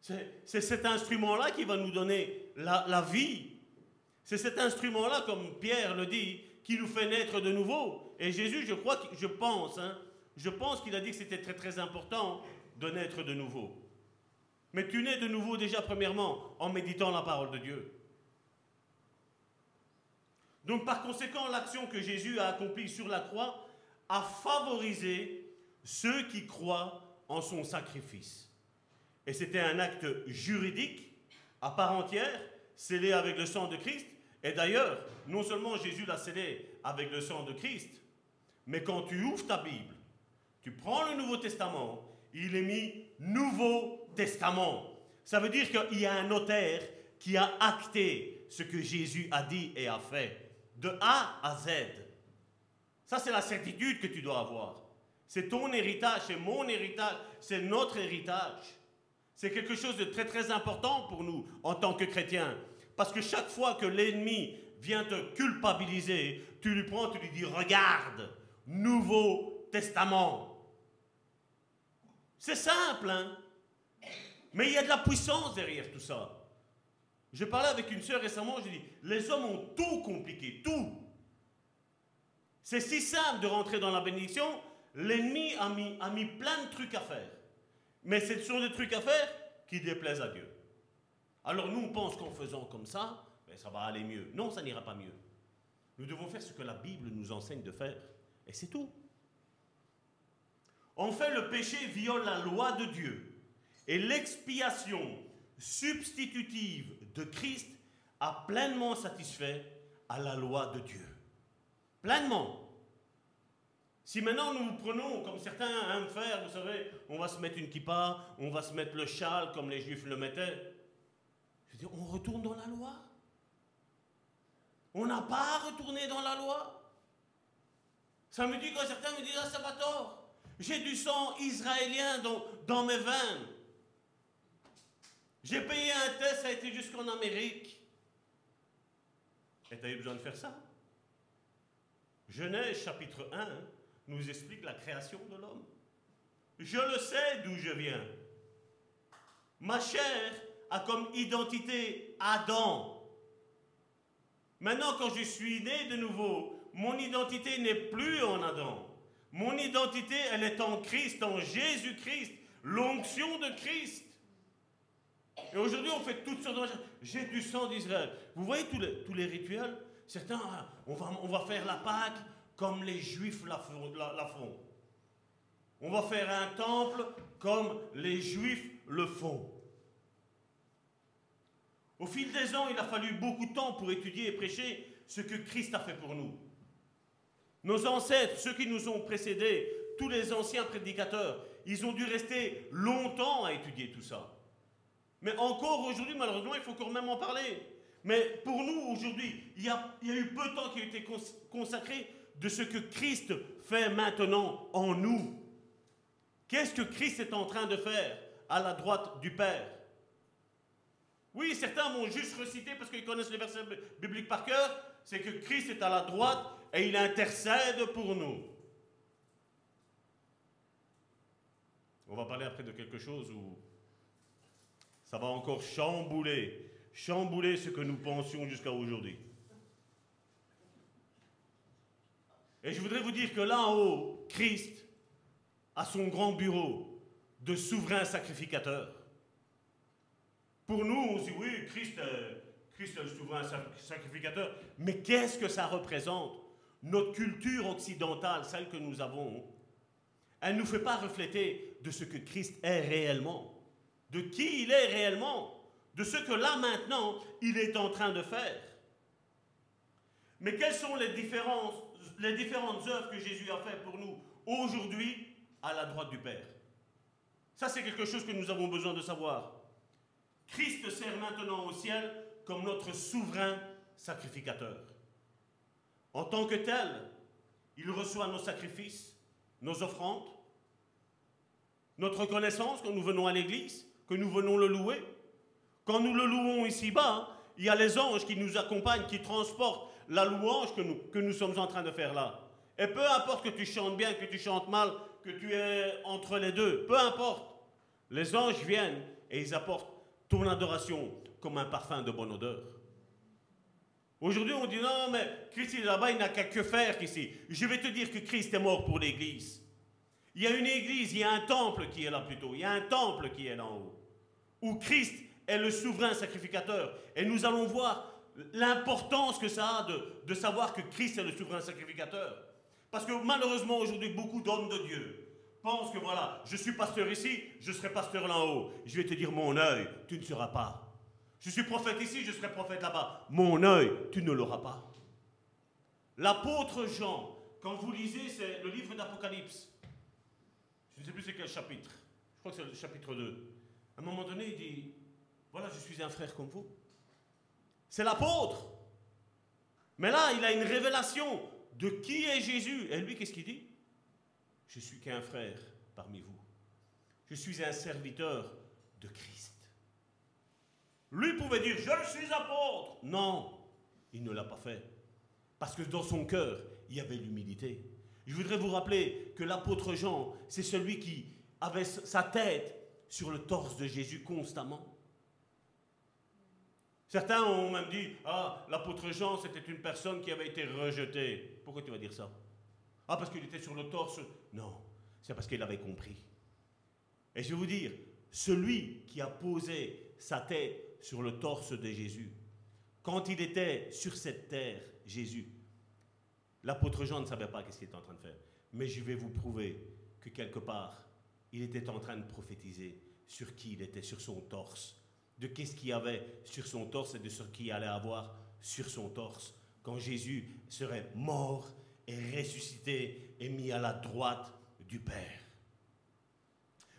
C'est cet instrument-là qui va nous donner la, vie. C'est cet instrument-là, comme Pierre le dit, qui nous fait naître de nouveau. Et Jésus, je crois, je pense, hein, je pense qu'il a dit que c'était très très important de naître de nouveau. Mais tu nais de nouveau déjà premièrement en méditant la parole de Dieu. Donc par conséquent, l'action que Jésus a accomplie sur la croix a favorisé ceux qui croient en son sacrifice. Et c'était un acte juridique à part entière, scellé avec le sang de Christ. Et d'ailleurs, non seulement Jésus l'a scellé avec le sang de Christ, mais quand tu ouvres ta Bible, tu prends le Nouveau Testament, il est mis Nouveau Testament. Ça veut dire qu'il y a un notaire qui a acté ce que Jésus a dit et a fait, de A à Z. Ça, c'est la certitude que tu dois avoir. C'est ton héritage, c'est mon héritage, c'est notre héritage. C'est quelque chose de très très important pour nous en tant que chrétiens. Parce que chaque fois que l'ennemi vient te culpabiliser, tu lui prends, tu lui dis, regarde, Nouveau Testament. C'est simple, hein Mais il y a de la puissance derrière tout ça. Je parlais avec une sœur récemment, je dis, les hommes ont tout compliqué, tout. C'est si simple de rentrer dans la bénédiction, l'ennemi a mis, plein de trucs à faire. Mais ce sont des trucs à faire qui déplaisent à Dieu. Alors nous, on pense qu'en faisant comme ça, ben, ça va aller mieux. Non, ça n'ira pas mieux. Nous devons faire ce que la Bible nous enseigne de faire. Et c'est tout. En fait, le péché viole la loi de Dieu. Et l'expiation substitutive de Christ a pleinement satisfait à la loi de Dieu. Pleinement. Si maintenant nous prenons, comme certains aiment faire, vous savez, on va se mettre une kippa, on va se mettre le châle comme les juifs le mettaient, je dis, on retourne dans la loi. On n'a pas retourné dans la loi. Ça me dit quand certains me disent, ah, ça va tort. J'ai du sang israélien dans, dans mes veines. J'ai payé un test, ça a été jusqu'en Amérique. Et tu as eu besoin de faire ça? Genèse chapitre 1, nous explique la création de l'homme. Je le sais d'où je viens. Ma chair a comme identité Adam. Maintenant, quand je suis né de nouveau, mon identité n'est plus en Adam. Mon identité, elle est en Christ, en Jésus-Christ, l'onction de Christ. Et aujourd'hui, on fait toutes sortes de J'ai du sang d'Israël. Vous voyez tous les, tous les rituels? Certains, ah, on va, on va faire la Pâque, comme les juifs la, font. On va faire un temple comme les Juifs le font. Au fil des ans, il a fallu beaucoup de temps pour étudier et prêcher ce que Christ a fait pour nous. Nos ancêtres, ceux qui nous ont précédés, tous les anciens prédicateurs, ils ont dû rester longtemps à étudier tout ça. Mais encore aujourd'hui, malheureusement, il faut quand même en parler. Mais pour nous, aujourd'hui, il, y a, eu peu de temps qui a été consacré de ce que Christ fait maintenant en nous. Qu'est-ce que Christ est en train de faire à la droite du Père? Oui, certains m'ont juste recité parce qu'ils connaissent les versets bibliques par cœur, c'est que Christ est à la droite et il intercède pour nous. On va parler après de quelque chose où ça va encore chambouler, chambouler ce que nous pensions jusqu'à aujourd'hui. Et je voudrais vous dire que là en haut, Christ a son grand bureau de souverain sacrificateur. Pour nous, on dit oui, Christ, Christ est le souverain sacrificateur. Mais qu'est-ce que ça représente Notre culture occidentale, celle que nous avons, elle ne nous fait pas refléter de ce que Christ est réellement de qui il est réellement, de ce que là maintenant il est en train de faire. Mais quelles sont les, différences, les différentes œuvres que Jésus a faites pour nous aujourd'hui à la droite du Père Ça, c'est quelque chose que nous avons besoin de savoir. Christ sert maintenant au ciel comme notre souverain sacrificateur. En tant que tel, il reçoit nos sacrifices, nos offrandes, notre reconnaissance quand nous venons à l'église, que nous venons le louer. Quand nous le louons ici-bas, il y a les anges qui nous accompagnent, qui transportent la louange que nous, sommes en train de faire là. Et peu importe que tu chantes bien, que tu chantes mal, que tu es entre les deux, peu importe. Les anges viennent et ils apportent ton adoration comme un parfum de bonne odeur. Aujourd'hui, on dit non, mais Christ est là-bas, il n'a qu'à que faire ici. Je vais te dire que Christ est mort pour l'Église. Il y a une église, il y a un temple qui est là plutôt, il y a un temple qui est là en haut, où Christ est le souverain sacrificateur. Et nous allons voir l'importance que ça a de, savoir que Christ est le souverain sacrificateur. Parce que malheureusement aujourd'hui, beaucoup d'hommes de Dieu pensent que voilà, je suis pasteur ici, je serai pasteur là haut. Je vais te dire mon œil, tu ne seras pas. Je suis prophète ici, je serai prophète là-bas. Mon œil, tu ne l'auras pas. L'apôtre Jean, quand vous lisez, le livre d'Apocalypse. Je ne sais plus c'est quel chapitre. Je crois que c'est le chapitre 2. À un moment donné, il dit, voilà, je suis un frère comme vous. C'est l'apôtre. Mais là, il a une révélation de qui est Jésus. Et lui, qu'est-ce qu'il dit? Je suis qu'un frère parmi vous. Je suis un serviteur de Christ. Lui pouvait dire, je suis apôtre. Non, il ne l'a pas fait. Parce que dans son cœur, il y avait l'humilité. Je voudrais vous rappeler que l'apôtre Jean, c'est celui qui avait sa tête sur le torse de Jésus constamment. Certains ont même dit, ah, l'apôtre Jean, c'était une personne qui avait été rejetée. Pourquoi tu vas dire ça? Ah, parce qu'il était sur le torse Non, c'est parce qu'il avait compris. Et je vais vous dire, celui qui a posé sa tête sur le torse de Jésus, quand il était sur cette terre, Jésus, L'apôtre Jean ne savait pas ce qu'il était en train de faire. Mais je vais vous prouver que quelque part, il était en train de prophétiser sur qui il était, sur son torse. De qu'est-ce qu'il y avait sur son torse et de ce qu'il allait avoir sur son torse. Quand Jésus serait mort et ressuscité et mis à la droite du Père.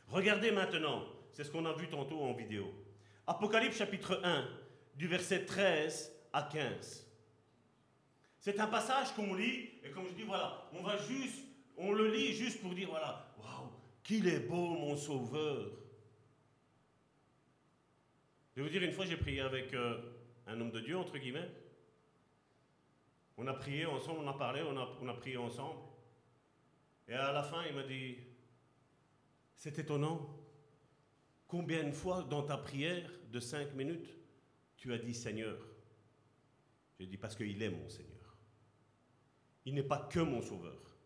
Regardez maintenant, c'est ce qu'on a vu tantôt en vidéo. Apocalypse chapitre 1, du verset 13 à 15. C'est un passage qu'on lit, et comme je dis, voilà, on va juste, on le lit juste pour dire, voilà, waouh, qu'il est beau mon sauveur. Je vais vous dire, une fois, j'ai prié avec euh, un homme de Dieu, entre guillemets. On a prié ensemble, on a parlé, on a, on a prié ensemble. Et à la fin, il m'a dit, c'est étonnant, combien de fois dans ta prière de cinq minutes, tu as dit Seigneur? J'ai dit, parce qu'il est mon Seigneur. Il n'est pas que mon sauveur.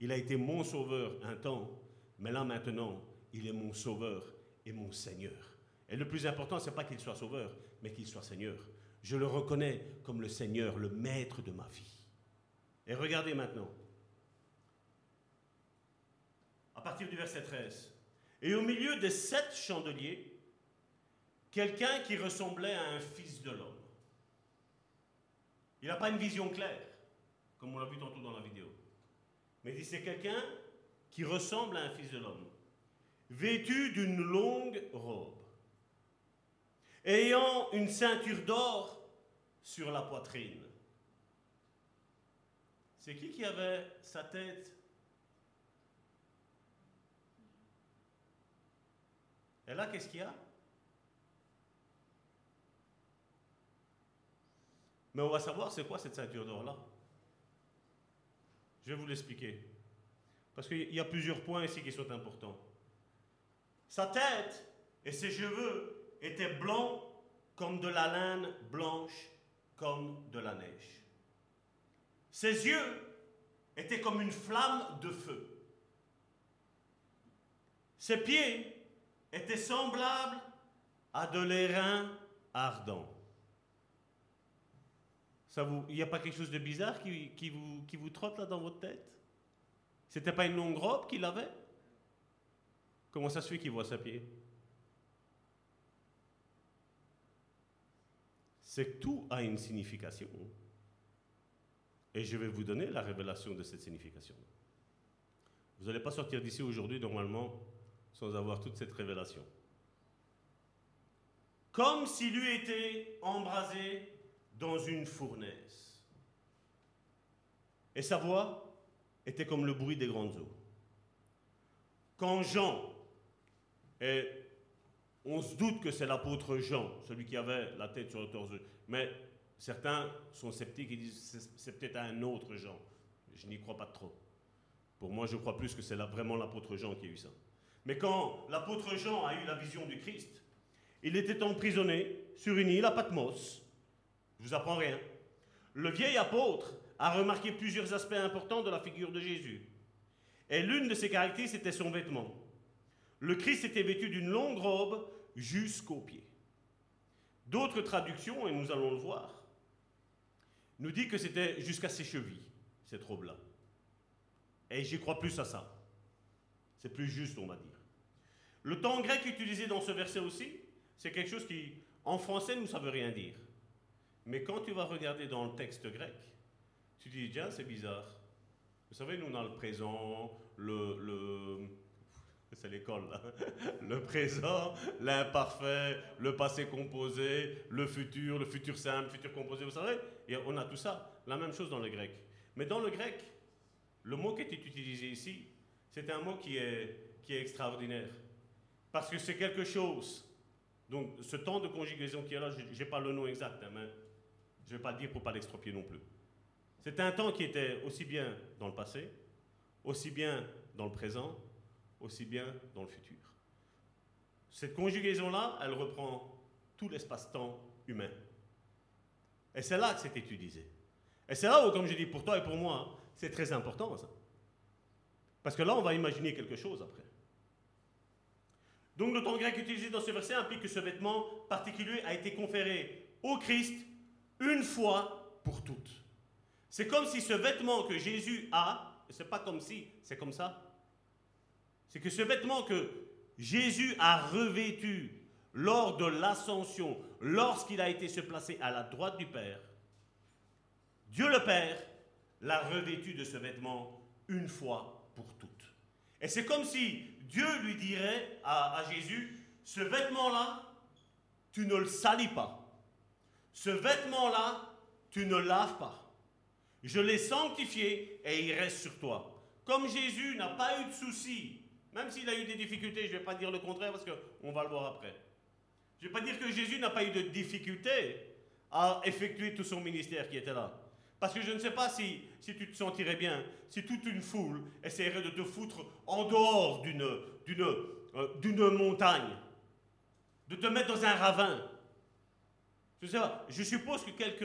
Il a été mon sauveur un temps, mais là maintenant, il est mon sauveur et mon Seigneur. Et le plus important, ce n'est pas qu'il soit sauveur, mais qu'il soit Seigneur. Je le reconnais comme le Seigneur, le maître de ma vie. Et regardez maintenant. partir du verset 13. Et au milieu des sept chandeliers, quelqu'un qui ressemblait à un fils de l'homme. Il n'a pas une vision claire, comme on l'a vu tantôt dans la vidéo. Mais il dit c'est quelqu'un qui ressemble à un fils de l'homme, vêtu d'une longue robe, ayant une ceinture d'or sur la poitrine. C'est qui qui avait sa tête? Et là, qu'est-ce qu'il y a? Mais on va savoir c'est quoi cette ceinture d'or-là. Je vais vous l'expliquer. Parce qu'il y a plusieurs points ici qui sont importants. Sa tête et ses cheveux étaient blancs comme de la laine blanche, comme de la neige. Ses yeux étaient comme une flamme de feu. Ses pieds étaient semblables à de l'airain ardent. Il n'y a pas quelque chose de bizarre qui, vous, qui trotte là dans votre tête? C'était pas une longue robe qu'il avait? Comment ça se fait qu'il voit sa pied C'est tout a une signification. Et je vais vous donner la révélation de cette signification. Vous n'allez pas sortir d'ici aujourd'hui normalement sans avoir toute cette révélation. Comme s'il eût été embrasé dans une fournaise. Et sa voix était comme le bruit des grandes eaux. Quand Jean, et on se doute que c'est l'apôtre Jean, celui qui avait la tête sur le torse, mais certains sont sceptiques et disent c'est peut-être un autre Jean. Je n'y crois pas trop. Pour moi, je crois plus que c'est vraiment l'apôtre Jean qui a eu ça. Mais quand l'apôtre Jean a eu la vision du Christ, il était emprisonné sur une île à Patmos. Je vous apprends rien. Le vieil apôtre a remarqué plusieurs aspects importants de la figure de Jésus. Et l'une de ses caractéristiques, c'était son vêtement. Le Christ était vêtu d'une longue robe jusqu'aux pieds. D'autres traductions, et nous allons le voir, nous dit que c'était jusqu'à ses chevilles, cette robe-là. Et j'y crois plus à ça. C'est plus juste, on va dire. Le temps grec utilisé dans ce verset aussi, c'est quelque chose qui, en français, ne savait rien dire. Mais quand tu vas regarder dans le texte grec, tu dis, tiens, c'est bizarre. Vous savez, nous, on a le présent, le, le c'est l'école, là. Le présent, l'imparfait, le passé composé, le futur, le futur simple, le futur composé, vous savez? Et on a tout ça. La même chose dans le grec. Mais dans le grec, le mot qui est utilisé ici, c'est un mot qui est, qui est extraordinaire. Parce que c'est quelque chose. Donc, ce temps de conjugaison qui est là, je n'ai pas le nom exact, hein, mais je ne vais pas le dire pour ne pas l'extropier non plus. C'est un temps qui était aussi bien dans le passé, aussi bien dans le présent, aussi bien dans le futur. Cette conjugaison-là, elle reprend tout l'espace-temps humain. Et c'est là que c'est utilisé. Et c'est là où, comme je dis, pour toi et pour moi, c'est très important ça. Parce que là, on va imaginer quelque chose après. Donc le temps grec utilisé dans ce verset implique que ce vêtement particulier a été conféré au Christ une fois pour toutes. C'est comme si ce vêtement que Jésus a, c'est pas comme si, c'est comme ça, c'est que ce vêtement que Jésus a revêtu lors de l'ascension, lorsqu'il a été se placer à la droite du Père, Dieu le Père l'a revêtu de ce vêtement une fois pour toutes. Et c'est comme si Dieu lui dirait à, Jésus, ce vêtement-là, tu ne le salis pas. Ce vêtement-là, tu ne laves pas. Je l'ai sanctifié et il reste sur toi. Comme Jésus n'a pas eu de soucis même s'il a eu des difficultés, je ne vais pas dire le contraire parce qu'on va le voir après. Je ne vais pas dire que Jésus n'a pas eu de difficultés à effectuer tout son ministère qui était là. Parce que je ne sais pas si, si tu te sentirais bien, si toute une foule essaierait de te foutre en dehors d'une, euh, montagne, de te mettre dans un ravin. Je sais pas, je suppose que quelques...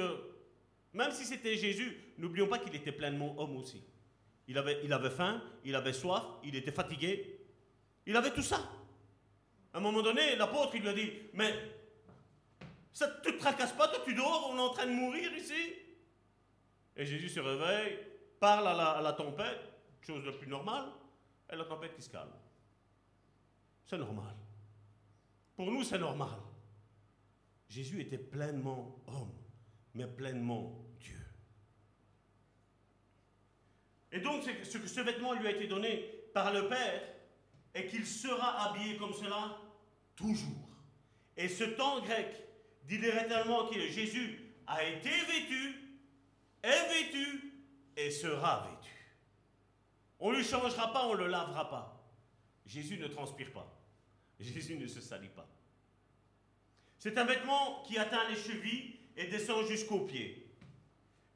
Même si c'était Jésus, n'oublions pas qu'il était pleinement homme aussi. Il avait, il avait faim, il avait soif, il était fatigué, il avait tout ça. À un moment donné, l'apôtre, lui a dit, mais ça ne te tracasse pas, toi tu dors, on est en train de mourir ici. Et Jésus se réveille, parle à la, tempête, chose la plus normale, et la tempête qui se calme. C'est normal. Pour nous, c'est normal. Jésus était pleinement homme, mais pleinement Dieu. Et donc, ce ce vêtement lui a été donné par le Père est qu'il sera habillé comme cela toujours. Et ce temps grec dit littéralement que Jésus a été vêtu, est vêtu et sera vêtu. On ne lui changera pas, on ne le lavera pas. Jésus ne transpire pas. Jésus ne se salit pas. C'est un vêtement qui atteint les chevilles et descend jusqu'aux pieds.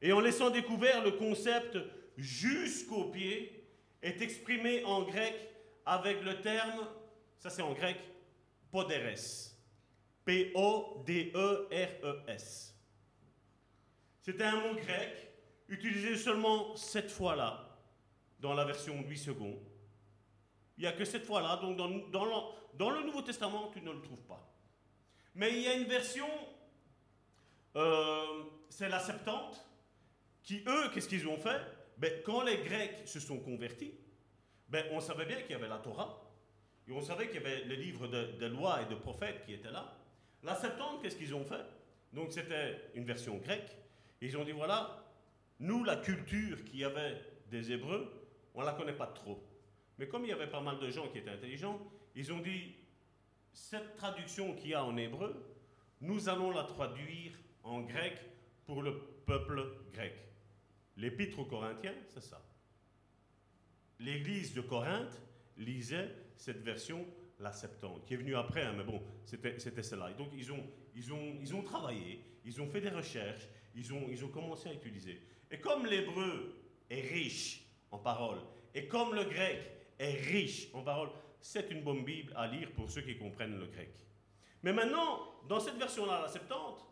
Et en laissant découvert le concept jusqu'aux pieds est exprimé en grec avec le terme, ça c'est en grec, poderes. P-O-D-E-R-E-S. C'est un mot grec utilisé seulement cette fois-là dans la version 8 secondes. Il n'y a que cette fois-là, donc dans, dans, le, dans, le, Nouveau Testament, tu ne le trouves pas. Mais il y a une version, euh, c'est la Septante, qui eux, qu'est-ce qu'ils ont fait? Ben, Quand les Grecs se sont convertis, ben, on savait bien qu'il y avait la Torah, et on savait qu'il y avait le livre de, de lois et de prophètes qui étaient là. La Septante, qu'est-ce qu'ils ont fait? Donc c'était une version grecque. Ils ont dit voilà, nous, la culture qu'il y avait des Hébreux, on ne la connaît pas trop. Mais comme il y avait pas mal de gens qui étaient intelligents, ils ont dit cette traduction qu'il y a en hébreu, nous allons la traduire en grec pour le peuple grec. L'épître aux Corinthiens, c'est ça. L'église de Corinthe lisait cette version, la Septante, qui est venue après, hein, mais bon, c'était celle-là. Et donc, ils ont, travaillé, ils ont fait des recherches, ils ont, ils ont commencé à utiliser. Et comme l'hébreu est riche en paroles, et comme le grec est riche en paroles, c'est une bonne Bible à lire pour ceux qui comprennent le grec. Mais maintenant, dans cette version-là, la Septante,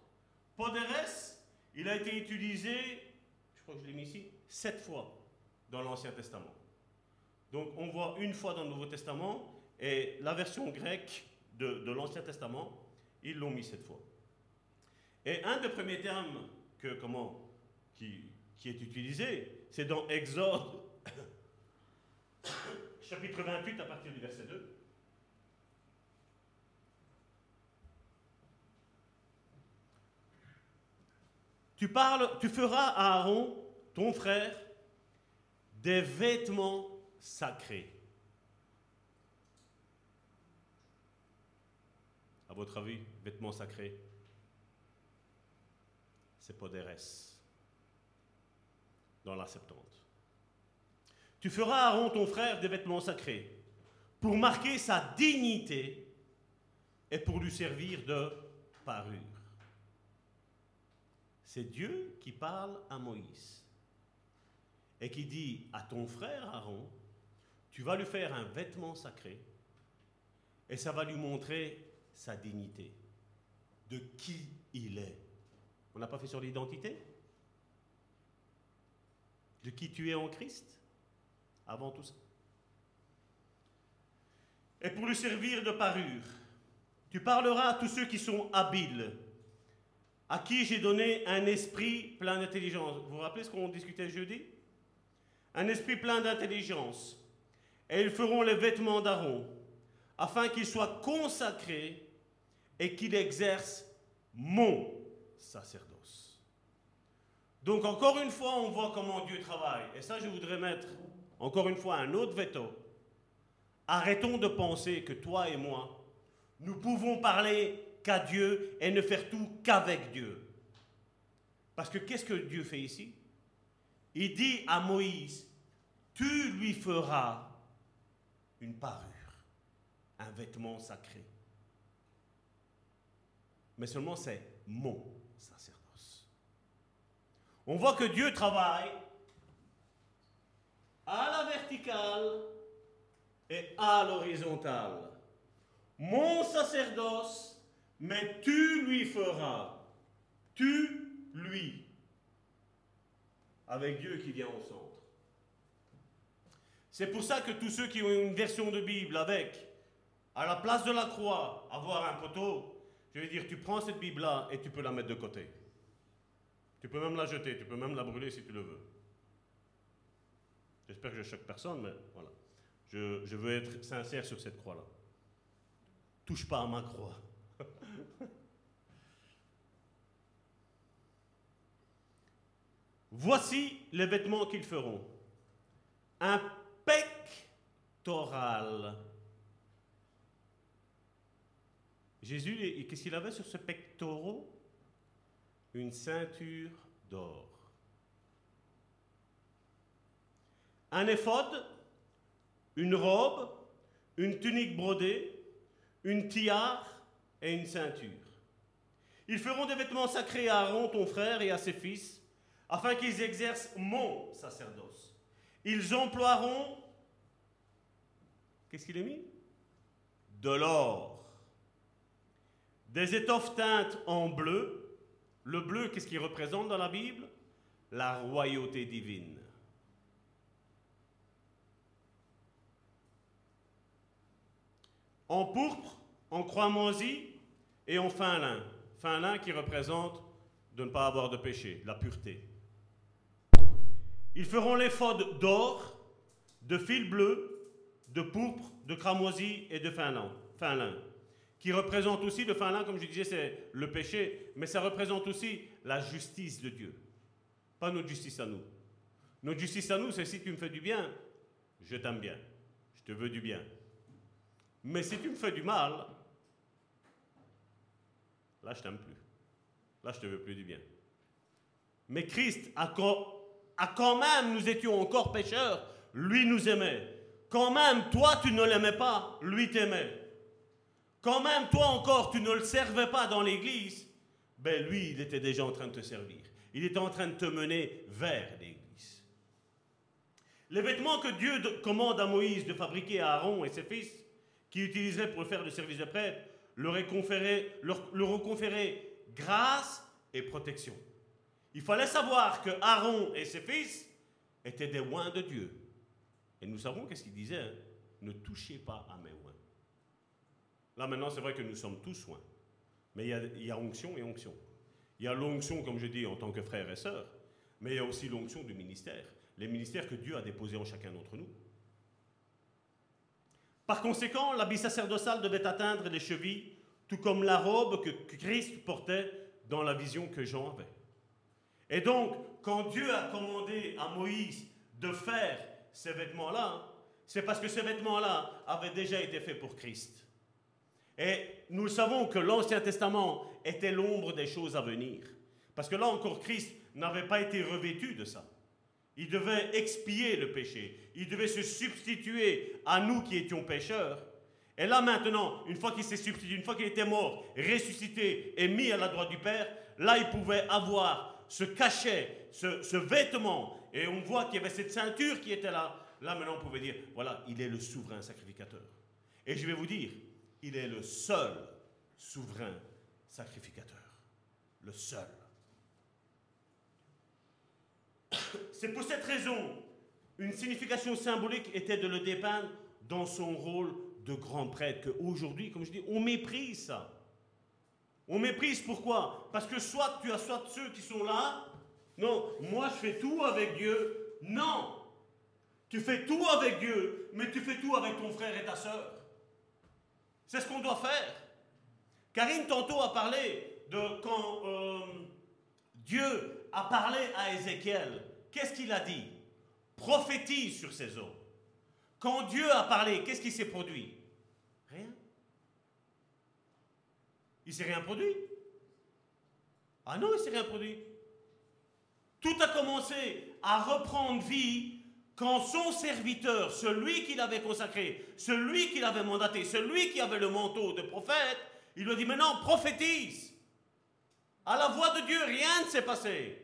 poderes, il a été utilisé, je crois que je l'ai mis ici, sept fois dans l'Ancien Testament. Donc on voit une fois dans le Nouveau Testament, et la version grecque de, l'Ancien Testament, ils l'ont mis sept fois. Et un des premiers termes que, comment, qui, est utilisé, c'est dans Exode, chapitre 28, à partir du verset 2. Tu parles, tu feras à Aaron, ton frère, des vêtements sacrés. À votre avis, vêtements sacrés, c'est poderes dans la Septante. Tu feras à Aaron ton frère des vêtements sacrés pour marquer sa dignité et pour lui servir de parure. C'est Dieu qui parle à Moïse et qui dit à ton frère Aaron, tu vas lui faire un vêtement sacré et ça va lui montrer sa dignité, de qui il est. On n'a pas fait sur l'identité? De qui tu es en Christ, avant tout ça. Et pour lui servir de parure, tu parleras à tous ceux qui sont habiles, à qui j'ai donné un esprit plein d'intelligence. Vous vous rappelez ce qu'on discutait jeudi? Un esprit plein d'intelligence. Et ils feront les vêtements d'Aaron, afin qu'il soit consacré et qu'il exerce mon sacerdoce. Donc encore une fois, on voit comment Dieu travaille. Et ça, je voudrais mettre encore une fois un autre veto. Arrêtons de penser que toi et moi, nous pouvons parler qu'à Dieu et ne faire tout qu'avec Dieu. Parce que qu'est-ce que Dieu fait ici? Il dit à Moïse, tu lui feras une parure, un vêtement sacré. Mais seulement c'est mon sacerdoce. On voit que Dieu travaille à la verticale et à l'horizontale. Mon sacerdoce, mais tu lui feras. Tu lui. Avec Dieu qui vient centre. C'est pour ça que tous ceux qui ont une version de Bible avec, à la place de la croix, avoir un poteau, je vais dire, tu prends cette Bible-là et tu peux la mettre de côté. Tu peux même la jeter, tu peux même la brûler si tu le veux. J'espère que je choque personne, mais voilà. Je, veux être sincère sur cette croix-là. Touche pas à ma croix. Voici les vêtements qu'ils feront. Jésus, qu'est-ce qu'il avait sur ce pectoral Une ceinture d'or. Un éphode, une robe, une tunique brodée, une tiare et une ceinture. Ils feront des vêtements sacrés à Aaron, ton frère, et à ses fils, afin qu'ils exercent mon sacerdoce. Ils emploieront, qu'est-ce qu'il a mis? De l'or, des étoffes teintes en bleu. Le bleu, qu'est-ce qu'il représente dans la Bible? La royauté divine. En pourpre, en croix et en fin lin. Fin lin qui représente de ne pas avoir de péché, la pureté. Ils feront l'éphode d'or, de fil bleu, de pourpre, de cramoisi et de fin lin, qui représente aussi, le fin lin, comme je disais, c'est le péché, mais ça représente aussi la justice de Dieu. Pas notre justice à nous. Notre justice à nous, c'est si tu me fais du bien, je t'aime bien. Je te veux du bien. Mais si tu me fais du mal, là, je t'aime plus. Là, je te veux plus du bien. Mais Christ a quand même, nous étions encore pécheurs, lui nous aimait. Quand même, toi, tu ne l'aimais pas, lui t'aimait. Quand même, toi encore, tu ne le servais pas dans l'église, ben lui, il était déjà en train de te servir. Il était en train de te mener vers l'église. Les vêtements que Dieu commande à Moïse de fabriquer à Aaron et ses fils, qui utiliseraient pour faire le service de prêtre, leur, leur, leur conférer grâce et protection. Il fallait savoir que Aaron et ses fils étaient des oins de Dieu. Et nous savons qu'est-ce qu'il disait hein? Ne touchez pas à mes oins. Là maintenant, c'est vrai que nous sommes tous oins. Mais il y, a, il onction et onction. Il y a l'onction, comme je dis, en tant que frère et sœur, mais il y a aussi l'onction du ministère. Les ministères que Dieu a déposés en chacun d'entre nous. Par conséquent, l'habit sacerdotal devait atteindre les chevilles, tout comme la robe que Christ portait dans la vision que Jean avait. Et donc, quand Dieu a commandé à Moïse de faire ces vêtements-là, c'est parce que ces vêtements-là avaient déjà été faits pour Christ. Et nous savons que l'Ancien Testament était l'ombre des choses à venir. Parce que là encore, Christ n'avait pas été revêtu de ça. Il devait expier le péché. Il devait se substituer à nous qui étions pécheurs. Et là maintenant, une fois qu'il s'est substitué, une fois qu'il était mort, ressuscité et mis à la droite du Père, là il pouvait avoir ce cachet, ce, vêtement, et on voit qu'il y avait cette ceinture qui était là, là maintenant on pouvait dire, voilà, il est le souverain sacrificateur. Et je vais vous dire, il est le seul souverain sacrificateur. Le seul. C'est pour cette raison, une signification symbolique était de le dépeindre dans son rôle de grand prêtre, qu'aujourd'hui, comme je dis, on méprise ça. On méprise pourquoi? Parce que soit tu as soit ceux qui sont là, non, moi je fais tout avec Dieu. Non, tu fais tout avec Dieu, mais tu fais tout avec ton frère et ta soeur. C'est ce qu'on doit faire. Karine tantôt a parlé de quand euh, Dieu a parlé à Ézéchiel. Qu'est-ce qu'il a dit? Prophétise sur ces eaux. Quand Dieu a parlé, qu'est-ce qui s'est produit? Rien. Il s'est rien produit. Ah non, il s'est rien produit. Tout a commencé à reprendre vie quand son serviteur, celui qu'il avait consacré, celui qu'il avait mandaté, celui qui avait le manteau de prophète, il lui a dit maintenant prophétise. À la voix de Dieu, rien ne s'est passé.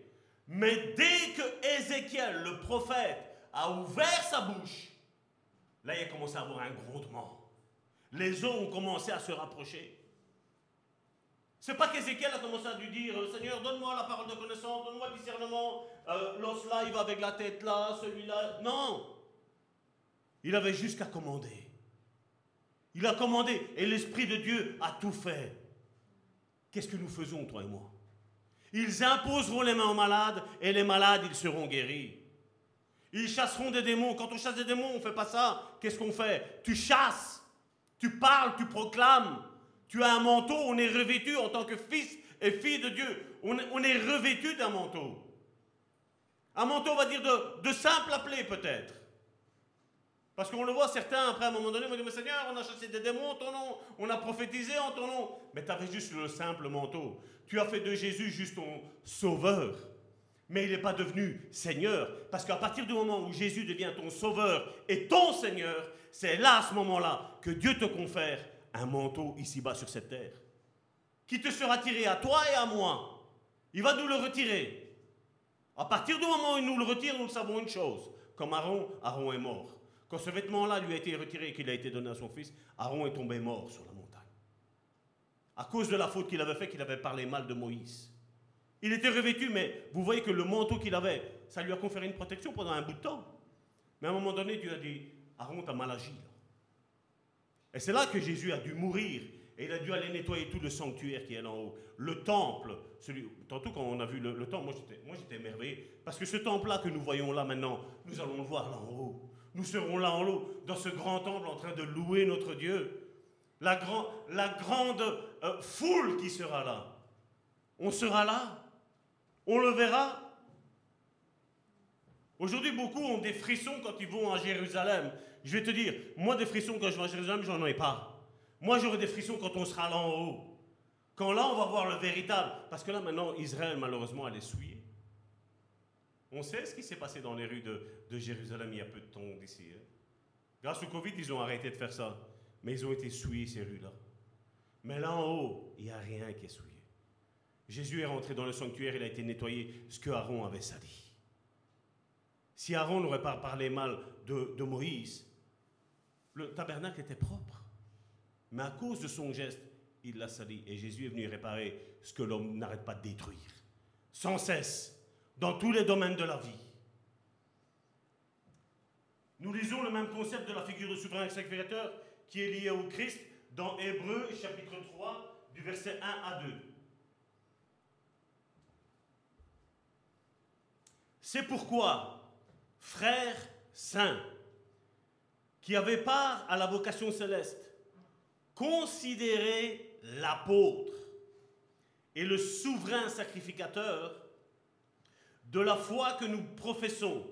Mais dès que Ézéchiel, le prophète, a ouvert sa bouche, là il a commencé à avoir un grondement. Les eaux ont commencé à se rapprocher. C'est pas qu'Ézéchiel a commencé à lui dire Seigneur, donne-moi la parole de connaissance, donne-moi le discernement, euh, l'os là, il va avec la tête là, celui-là. Non Il avait juste commander. Il a commandé et l'Esprit de Dieu a tout fait. Qu'est-ce que nous faisons, toi et moi? Ils imposeront les mains aux malades et les malades, ils seront guéris. Ils chasseront des démons. Quand on chasse des démons, on ne fait pas ça. Qu'est-ce qu'on fait? Tu chasses, tu parles, tu proclames. Tu as un manteau, on est revêtu en tant que fils et fille de Dieu. On est, revêtu d'un manteau. Un manteau, on va dire, de, de simple appelé peut-être. Parce qu'on le voit, certains, après, à un moment donné, m'ont dit, mais Seigneur, on a chassé des démons en ton nom, on a prophétisé en ton nom. Mais tu avais juste le simple manteau. Tu as fait de Jésus juste ton sauveur mais il n'est pas devenu Seigneur. Parce qu'à partir du moment où Jésus devient ton Sauveur et ton Seigneur, c'est là, à ce moment-là, que Dieu te confère un manteau ici-bas sur cette terre, qui te sera tiré à toi et à moi. Il va nous le retirer. À partir du moment où il nous le retire, nous savons une chose. Comme Aaron, Aaron est mort. Quand ce vêtement-là lui a été retiré et qu'il a été donné à son fils, Aaron est tombé mort sur la montagne. À cause de la faute qu'il avait faite, qu'il avait parlé mal de Moïse. Il était revêtu, mais vous voyez que le manteau qu'il avait, ça lui a conféré une protection pendant un bout de temps. Mais à un moment donné, Dieu a dit, Aaron, t'as mal agi. Et c'est là que Jésus a dû mourir. Et il a dû aller nettoyer tout le sanctuaire qui est là en haut. Le temple, celui, tantôt quand on a vu le, temple, moi j'étais émerveillé. Parce que ce temple-là que nous voyons là maintenant, nous allons le voir là en haut. Nous serons là en haut, dans ce grand temple, en train de louer notre Dieu. La, la grande euh, foule qui sera là. On sera là. On le verra. Aujourd'hui, beaucoup ont des frissons quand ils vont à Jérusalem. Je vais te dire, moi, des frissons quand je vais à Jérusalem, j'en ai pas. Moi, j'aurai des frissons quand on sera là en haut. Quand là, on va voir le véritable. Parce que là, maintenant, Israël, malheureusement, elle est souillée. On sait ce qui s'est passé dans les rues de, Jérusalem il y a peu de temps d'ici. Hein. Grâce au Covid, ils ont arrêté de faire ça. Mais ils ont été souillés, ces rues-là. Mais là en haut, il n'y a rien qui est souillé. Jésus est rentré dans le sanctuaire, il a été nettoyé, ce que Aaron avait sali. Si Aaron n'aurait pas parlé mal de, Moïse, le tabernacle était propre. Mais à cause de son geste, il l'a sali. Et Jésus est venu réparer ce que l'homme n'arrête pas de détruire. Sans cesse, dans tous les domaines de la vie. Nous lisons le même concept de la figure de souverain sacrificateur qui est lié au Christ dans Hébreu chapitre 3 du verset 1 à 2. C'est pourquoi, frères saints, qui avaient part à la vocation céleste, considérez l'apôtre et le souverain sacrificateur de la foi que nous professons,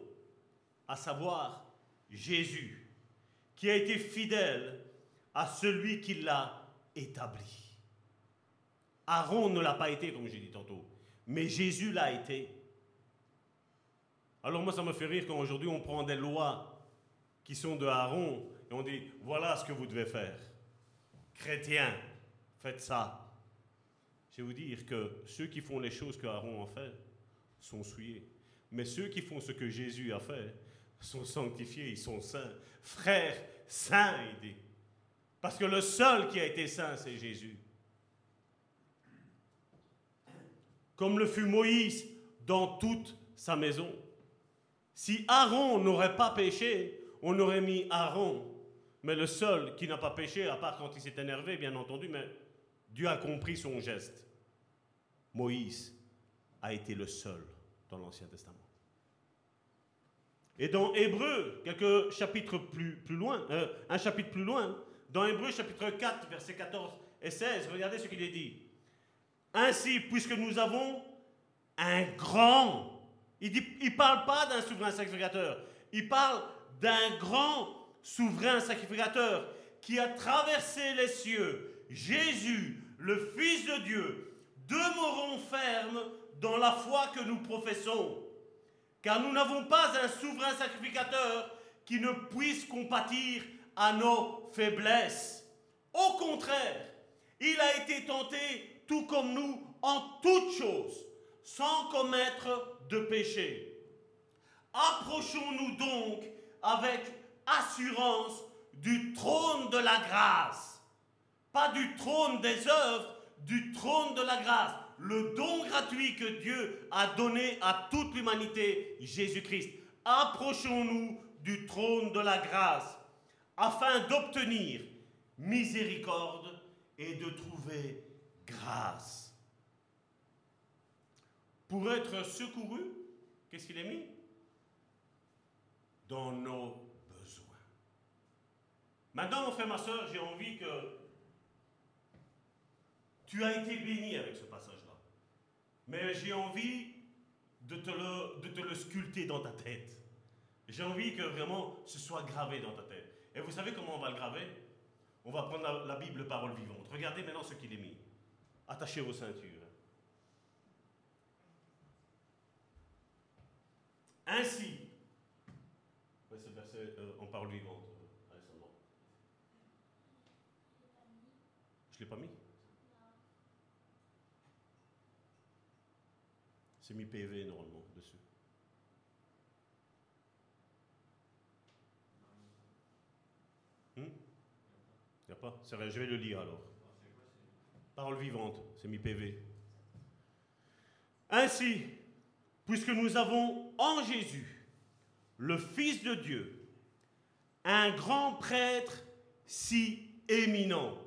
à savoir Jésus, qui a été fidèle à celui qui l'a établi. Aaron ne l'a pas été, comme j'ai dit tantôt, mais Jésus l'a été. Alors moi, ça me fait rire quand aujourd'hui on prend des lois qui sont de Aaron et on dit, voilà ce que vous devez faire. Chrétiens, faites ça. Je vais vous dire que ceux qui font les choses que Aaron a fait sont souillés. Mais ceux qui font ce que Jésus a fait sont sanctifiés, ils sont saints. Frères, saints, il dit. Parce que le seul qui a été saint, c'est Jésus. Comme le fut Moïse dans toute sa maison. Si Aaron n'aurait pas péché, on aurait mis Aaron. Mais le seul qui n'a pas péché, à part quand il s'est énervé, bien entendu, mais Dieu a compris son geste. Moïse a été le seul dans l'Ancien Testament. Et dans Hébreu, quelques chapitres plus, plus loin, euh, un chapitre plus loin, dans Hébreu chapitre 4, versets 14 et 16, regardez ce qu'il est dit. Ainsi, puisque nous avons un grand il ne parle pas d'un souverain sacrificateur. Il parle d'un grand souverain sacrificateur qui a traversé les cieux. Jésus, le Fils de Dieu, demeurons fermes dans la foi que nous professons. Car nous n'avons pas un souverain sacrificateur qui ne puisse compatir à nos faiblesses. Au contraire, il a été tenté tout comme nous en toutes choses, sans commettre de péché. Approchons-nous donc avec assurance du trône de la grâce. Pas du trône des œuvres, du trône de la grâce. Le don gratuit que Dieu a donné à toute l'humanité, Jésus-Christ. Approchons-nous du trône de la grâce afin d'obtenir miséricorde et de trouver grâce. Pour être secouru, qu'est-ce qu'il est mis? Dans nos besoins. Maintenant, mon frère, ma soeur, j'ai envie que tu as été béni avec ce passage-là. Mais j'ai envie de te, le, sculpter dans ta tête. J'ai envie que vraiment ce soit gravé dans ta tête. Et vous savez comment on va le graver? On va prendre la, la Bible, parole vivante. Regardez maintenant ce qu'il est mis. Attachez vos ceintures. Ainsi, ouais, c'est le verset euh, en parole vivante. Je ne l'ai pas mis C'est mis PV normalement dessus. Il n'y a pas C'est vrai, je vais le lire alors. Parole vivante, c'est mis PV. Ainsi, puisque nous avons en Jésus, le Fils de Dieu, un grand prêtre si éminent.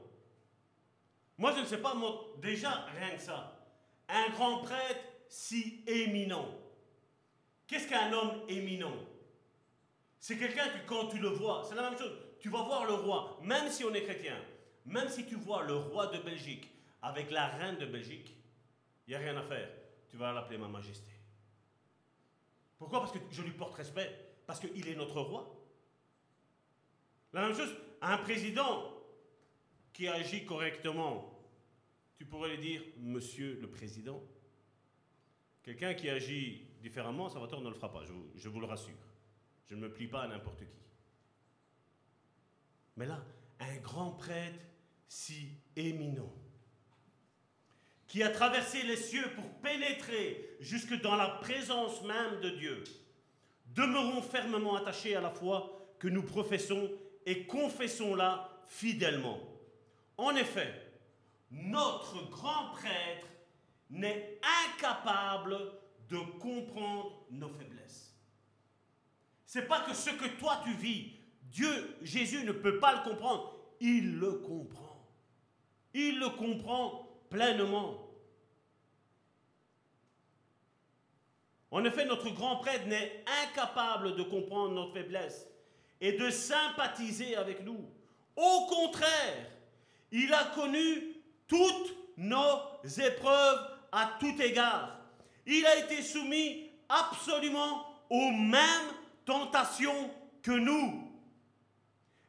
Moi, je ne sais pas, moi, déjà, rien que ça. Un grand prêtre si éminent. Qu'est-ce qu'un homme éminent? C'est quelqu'un que quand tu le vois, c'est la même chose. Tu vas voir le roi, même si on est chrétien, même si tu vois le roi de Belgique avec la reine de Belgique, il n'y a rien à faire. Tu vas l'appeler ma majesté. Pourquoi? Parce que je lui porte respect. Parce qu'il est notre roi. La même chose, un président qui agit correctement, tu pourrais lui dire, monsieur le président. Quelqu'un qui agit différemment, Salvatore ne le fera pas, je vous, je vous le rassure. Je ne me plie pas à n'importe qui. Mais là, un grand prêtre si éminent, qui a traversé les cieux pour pénétrer jusque dans la présence même de Dieu, demeurons fermement attachés à la foi que nous professons et confessons-la fidèlement. En effet, notre grand prêtre n'est incapable de comprendre nos faiblesses. C'est pas que ce que toi tu vis, Dieu, Jésus ne peut pas le comprendre. Il le comprend. Il le comprend pleinement. En effet, notre grand prêtre n'est incapable de comprendre notre faiblesse et de sympathiser avec nous. Au contraire, il a connu toutes nos épreuves à tout égard. Il a été soumis absolument aux mêmes tentations que nous.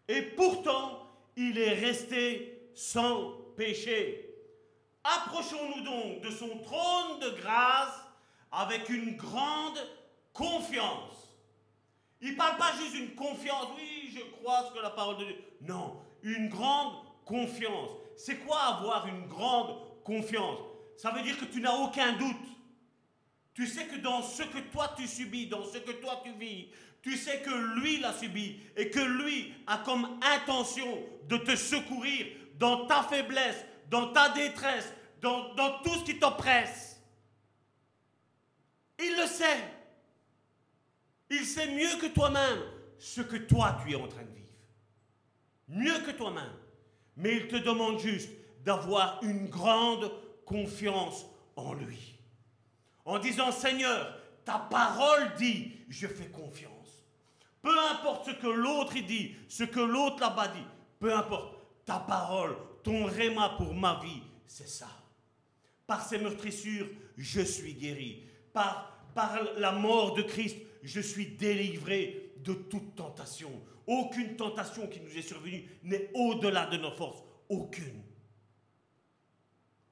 Et pourtant, il est resté sans péché. Approchons-nous donc de son trône de grâce avec une grande confiance. Il ne parle pas juste d'une confiance, oui, je crois ce que la parole de Dieu. Non, une grande confiance. C'est quoi avoir une grande confiance? Ça veut dire que tu n'as aucun doute. Tu sais que dans ce que toi tu subis, dans ce que toi tu vis, tu sais que lui l'a subi et que lui a comme intention de te secourir dans ta faiblesse, dans ta détresse, dans, dans tout ce qui t'oppresse. Il le sait. Il sait mieux que toi-même ce que toi tu es en train de vivre. Mieux que toi-même. Mais il te demande juste d'avoir une grande confiance en lui. En disant, Seigneur, ta parole dit, je fais confiance. Peu importe ce que l'autre dit, ce que l'autre là-bas dit, peu importe, ta parole, ton réma pour ma vie, c'est ça. Par ses meurtrissures, je suis guéri. Par la mort de Christ, je suis délivré de toute tentation. Aucune tentation qui nous est survenue n'est au-delà de nos forces. Aucune.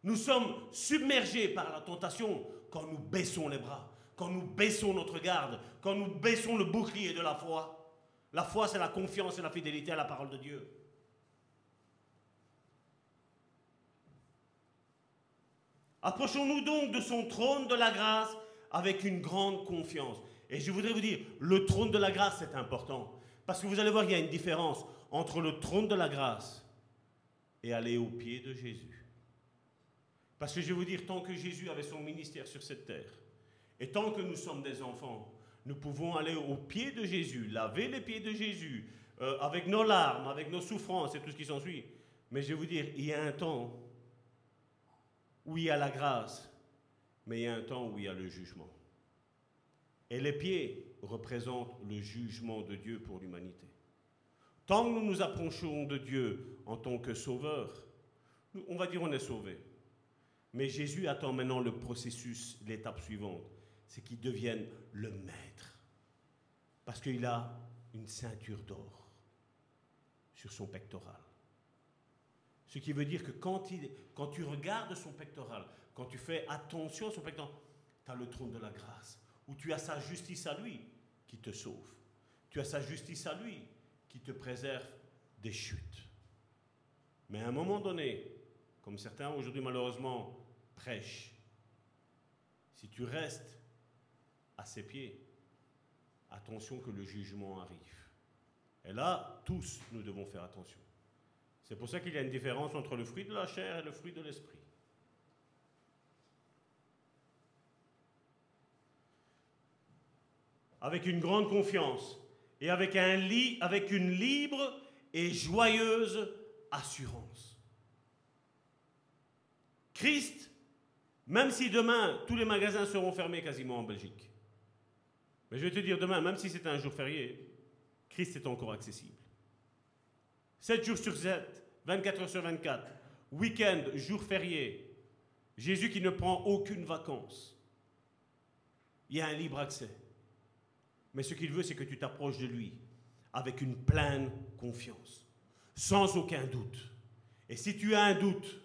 Nous sommes submergés par la tentation quand nous baissons les bras, quand nous baissons notre garde, quand nous baissons le bouclier de la foi. La foi, c'est la confiance et la fidélité à la parole de Dieu. Approchons-nous donc de son trône de la grâce avec une grande confiance. Et je voudrais vous dire, le trône de la grâce, c'est important. Parce que vous allez voir qu'il y a une différence entre le trône de la grâce et aller au pied de Jésus. Parce que je vais vous dire, tant que Jésus avait son ministère sur cette terre, et tant que nous sommes des enfants, nous pouvons aller au pied de Jésus, laver les pieds de Jésus, euh, avec nos larmes, avec nos souffrances et tout ce qui s'ensuit. Mais je vais vous dire, il y a un temps où il y a la grâce, mais il y a un temps où il y a le jugement. Et les pieds, représente le jugement de Dieu pour l'humanité. Tant que nous nous approchons de Dieu en tant que sauveur, on va dire on est sauvé. Mais Jésus attend maintenant le processus, l'étape suivante, c'est qu'il devienne le maître. Parce qu'il a une ceinture d'or sur son pectoral. Ce qui veut dire que quand, il, quand tu regardes son pectoral, quand tu fais attention à son pectoral, tu as le trône de la grâce, où tu as sa justice à lui qui te sauve. Tu as sa justice à lui qui te préserve des chutes. Mais à un moment donné, comme certains aujourd'hui malheureusement prêchent, si tu restes à ses pieds, attention que le jugement arrive. Et là, tous, nous devons faire attention. C'est pour ça qu'il y a une différence entre le fruit de la chair et le fruit de l'esprit. Avec une grande confiance et avec, une libre et joyeuse assurance. Christ, même si demain tous les magasins seront fermés quasiment en Belgique, mais je vais te dire demain, même si c'est un jour férié, Christ est encore accessible. 7 jours sur 7, 24 heures sur 24, week-end, jour férié, Jésus qui ne prend aucune vacance. Il y a un libre accès. Mais ce qu'il veut, c'est que tu t'approches de lui avec une pleine confiance, sans aucun doute. Et si tu as un doute,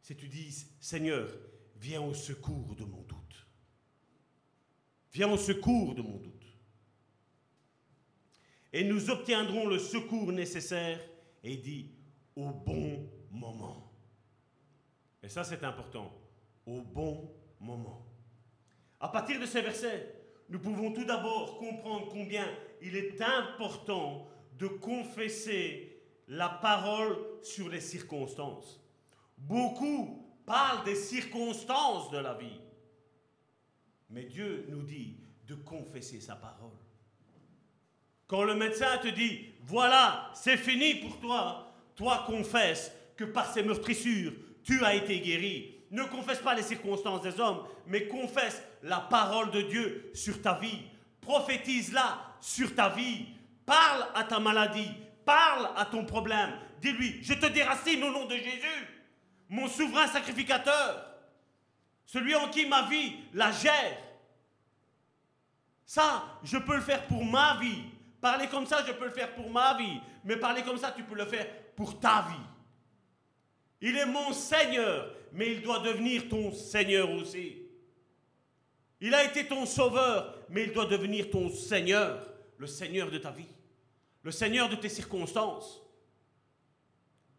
si tu dis, Seigneur, viens au secours de mon doute. Viens au secours de mon doute. Et nous obtiendrons le secours nécessaire, et dit, au bon moment. Et ça, c'est important. Au bon moment. À partir de ces versets, nous pouvons tout d'abord comprendre combien il est important de confesser la parole sur les circonstances. Beaucoup parlent des circonstances de la vie. Mais Dieu nous dit de confesser sa parole. Quand le médecin te dit, voilà, c'est fini pour toi, toi confesse que par ces meurtrissures, tu as été guéri. Ne confesse pas les circonstances des hommes, mais confesse la parole de Dieu sur ta vie. Prophétise-la sur ta vie. Parle à ta maladie. Parle à ton problème. Dis-lui, je te déracine au nom de Jésus, mon souverain sacrificateur, celui en qui ma vie la gère. Ça, je peux le faire pour ma vie. Parler comme ça, je peux le faire pour ma vie. Mais parler comme ça, tu peux le faire pour ta vie. Il est mon Seigneur, mais il doit devenir ton Seigneur aussi. Il a été ton sauveur, mais il doit devenir ton Seigneur, le Seigneur de ta vie, le Seigneur de tes circonstances.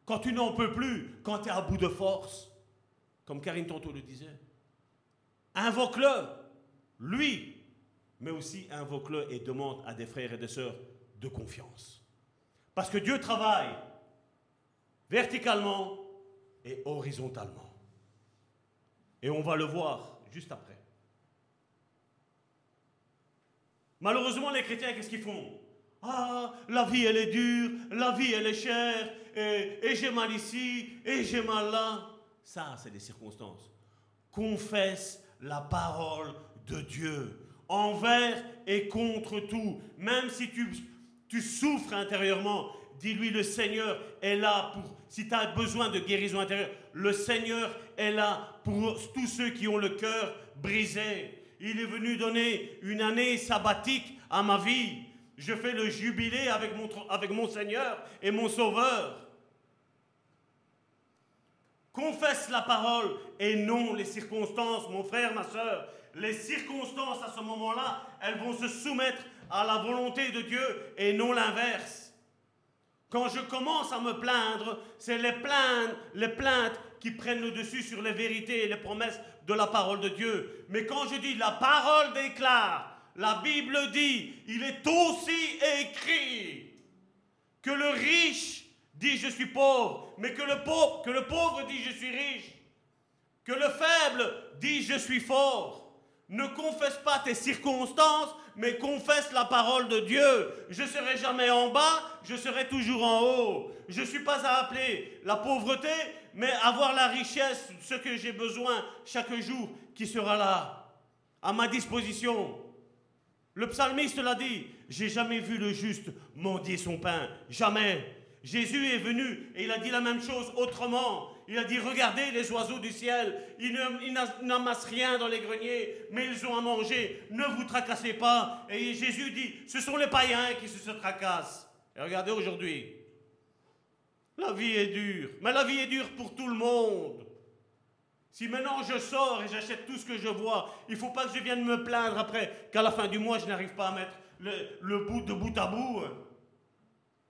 Quand tu n'en peux plus, quand tu es à bout de force, comme Karine tantôt le disait, invoque-le, lui, mais aussi invoque-le et demande à des frères et des sœurs de confiance. Parce que Dieu travaille verticalement et horizontalement. Et on va le voir juste après. Malheureusement, les chrétiens, qu'est-ce qu'ils font? Ah, la vie, elle est dure, la vie, elle est chère, et, j'ai mal ici, et j'ai mal là. Ça, c'est des circonstances. Confesse la parole de Dieu envers et contre tout. Même si tu souffres intérieurement, dis-lui le Seigneur est là pour, si tu as besoin de guérison intérieure, le Seigneur est là pour tous ceux qui ont le cœur brisé. Il est venu donner une année sabbatique à ma vie. Je fais le jubilé avec mon, avec mon Seigneur et mon Sauveur. Confesse la parole et non les circonstances, mon frère, ma soeur. Les circonstances à ce moment-là, elles vont se soumettre à la volonté de Dieu et non l'inverse. Quand je commence à me plaindre, c'est les plaintes, les plaintes qui prennent le dessus sur les vérités et les promesses de la parole de Dieu. Mais quand je dis la parole déclare, la Bible dit, il est aussi écrit que le riche dit je suis pauvre, mais que le pauvre, que le pauvre dit je suis riche, que le faible dit je suis fort. Ne confesse pas tes circonstances, mais confesse la parole de Dieu. Je serai jamais en bas, je serai toujours en haut. Je ne suis pas à appeler la pauvreté, mais avoir la richesse, ce que j'ai besoin chaque jour, qui sera là, à ma disposition. Le psalmiste l'a dit, j'ai jamais vu le juste mendier son pain, jamais. Jésus est venu et il a dit la même chose autrement. Il a dit, regardez les oiseaux du ciel, ils n'amassent rien dans les greniers, mais ils ont à manger, ne vous tracassez pas. Et Jésus dit, ce sont les païens qui se tracassent. Et regardez aujourd'hui, la vie est dure, mais la vie est dure pour tout le monde. Si maintenant je sors et j'achète tout ce que je vois, il ne faut pas que je vienne me plaindre après qu'à la fin du mois je n'arrive pas à mettre le, bout de bout à bout.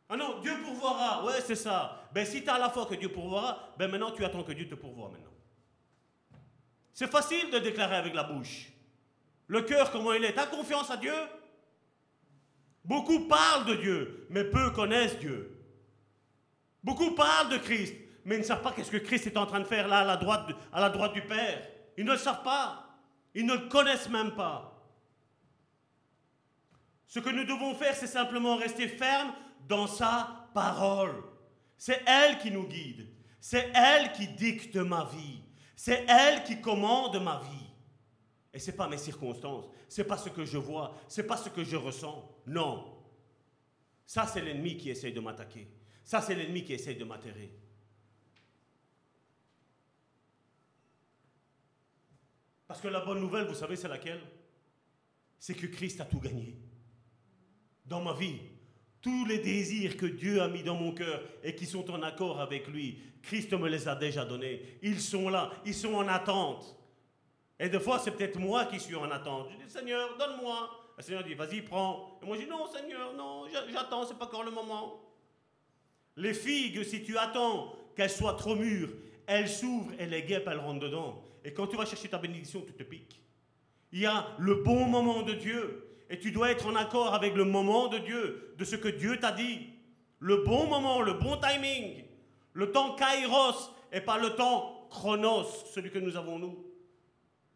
Ah non, Dieu pourvoira. Ouais, c'est ça. Ben si tu as la foi que Dieu pourvoira, ben maintenant tu attends que Dieu te pourvoie maintenant. C'est facile de déclarer avec la bouche. Le cœur, comment il est? T'as confiance à Dieu? Beaucoup parlent de Dieu, mais peu connaissent Dieu. Beaucoup parlent de Christ, mais ils ne savent pas qu'est-ce que Christ est en train de faire là à la droite, à la droite du Père. Ils ne le savent pas. Ils ne le connaissent même pas. Ce que nous devons faire, c'est simplement rester ferme dans sa parole. C'est elle qui nous guide. C'est elle qui dicte ma vie. C'est elle qui commande ma vie. Et ce n'est pas mes circonstances. Ce n'est pas ce que je vois. Ce n'est pas ce que je ressens. Non. Ça, c'est l'ennemi qui essaye de m'attaquer. Ça, c'est l'ennemi qui essaye de m'atterrer. Parce que la bonne nouvelle, vous savez, c'est laquelle? C'est que Christ a tout gagné. Dans ma vie, tous les désirs que Dieu a mis dans mon cœur et qui sont en accord avec lui, Christ me les a déjà donnés. Ils sont là, ils sont en attente. Et des fois, c'est peut-être moi qui suis en attente. Je dis, Seigneur, donne-moi. Le Seigneur dit, vas-y, prends. Et moi, je dis, non, Seigneur, non, j'attends, c'est pas encore le moment. Les figues, si tu attends qu'elles soient trop mûres, elles s'ouvrent et les guêpes, elles rentrent dedans. Et quand tu vas chercher ta bénédiction, tu te piques. Il y a le bon moment de Dieu. Et tu dois être en accord avec le moment de Dieu, de ce que Dieu t'a dit. Le bon moment, le bon timing. Le temps kairos et pas le temps chronos, celui que nous avons nous.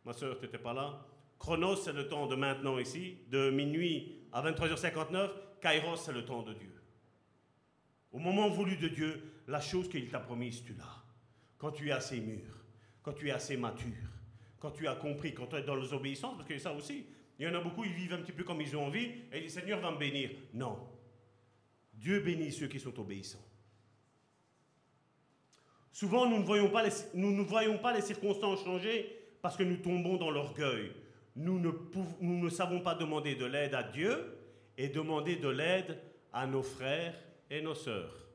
Ma soeur, tu n'étais pas là. Chronos, c'est le temps de maintenant ici, de minuit à 23h59. Kairos, c'est le temps de Dieu. Au moment voulu de Dieu, la chose qu'il t'a promise, tu l'as. Quand tu es assez mûr quand tu es assez mature, quand tu as compris, quand tu es dans l'obéissance, parce que ça aussi, il y en a beaucoup, ils vivent un petit peu comme ils ont envie, et le Seigneur va me bénir. Non. Dieu bénit ceux qui sont obéissants. Souvent, nous ne voyons pas les, circonstances changer parce que nous tombons dans l'orgueil. Nous ne savons pas demander de l'aide à Dieu et demander de l'aide à nos frères et nos sœurs.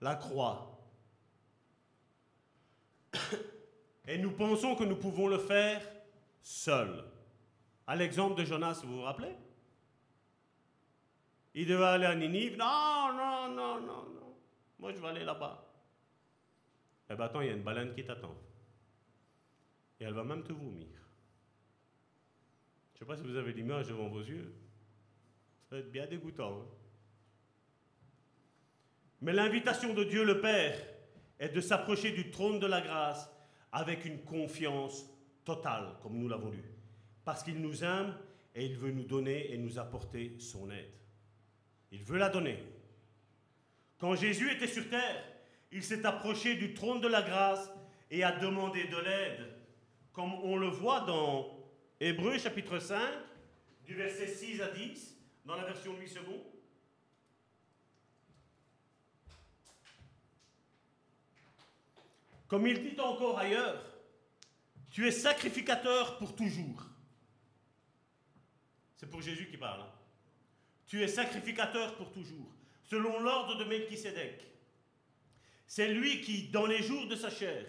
La croix. Et nous pensons que nous pouvons le faire seuls. À l'exemple de Jonas, vous vous rappelez? Il devait aller à Ninive. Non, non, non, non, non. Moi, je vais aller là-bas. Eh bien, attends, il y a une baleine qui t'attend. Et elle va même te vomir. Je ne sais pas si vous avez l'image devant vos yeux. Ça va être bien dégoûtant. Hein. Mais l'invitation de Dieu le Père est de s'approcher du trône de la grâce avec une confiance totale, comme nous l'avons lu. Parce qu'il nous aime et il veut nous donner et nous apporter son aide. Il veut la donner. Quand Jésus était sur terre, il s'est approché du trône de la grâce et a demandé de l'aide, comme on le voit dans Hébreu chapitre 5, du verset 6 à 10, dans la version 8 secondes. Comme il dit encore ailleurs, tu es sacrificateur pour toujours. C'est pour Jésus qui parle. Hein. Tu es sacrificateur pour toujours, selon l'ordre de Melchisédek. C'est lui qui, dans les jours de sa chair,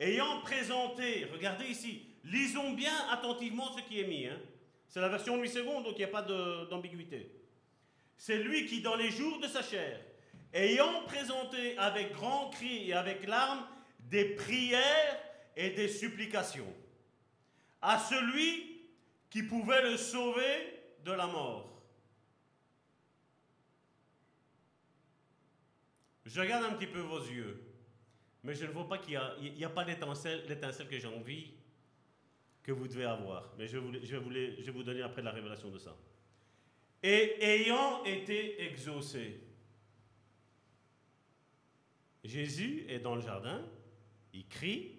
ayant présenté, regardez ici, lisons bien attentivement ce qui est mis. Hein. C'est la version 8 secondes, donc il n'y a pas d'ambiguïté. C'est lui qui, dans les jours de sa chair, ayant présenté avec grand cri et avec larmes des prières et des supplications à celui qui pouvait le sauver de la mort. Je regarde un petit peu vos yeux, mais je ne vois pas qu'il n'y a, pas l'étincelle, que j'ai envie que vous devez avoir. Mais je, je, vais je vais vous donner après la révélation de ça. Et ayant été exaucé, Jésus est dans le jardin, il crie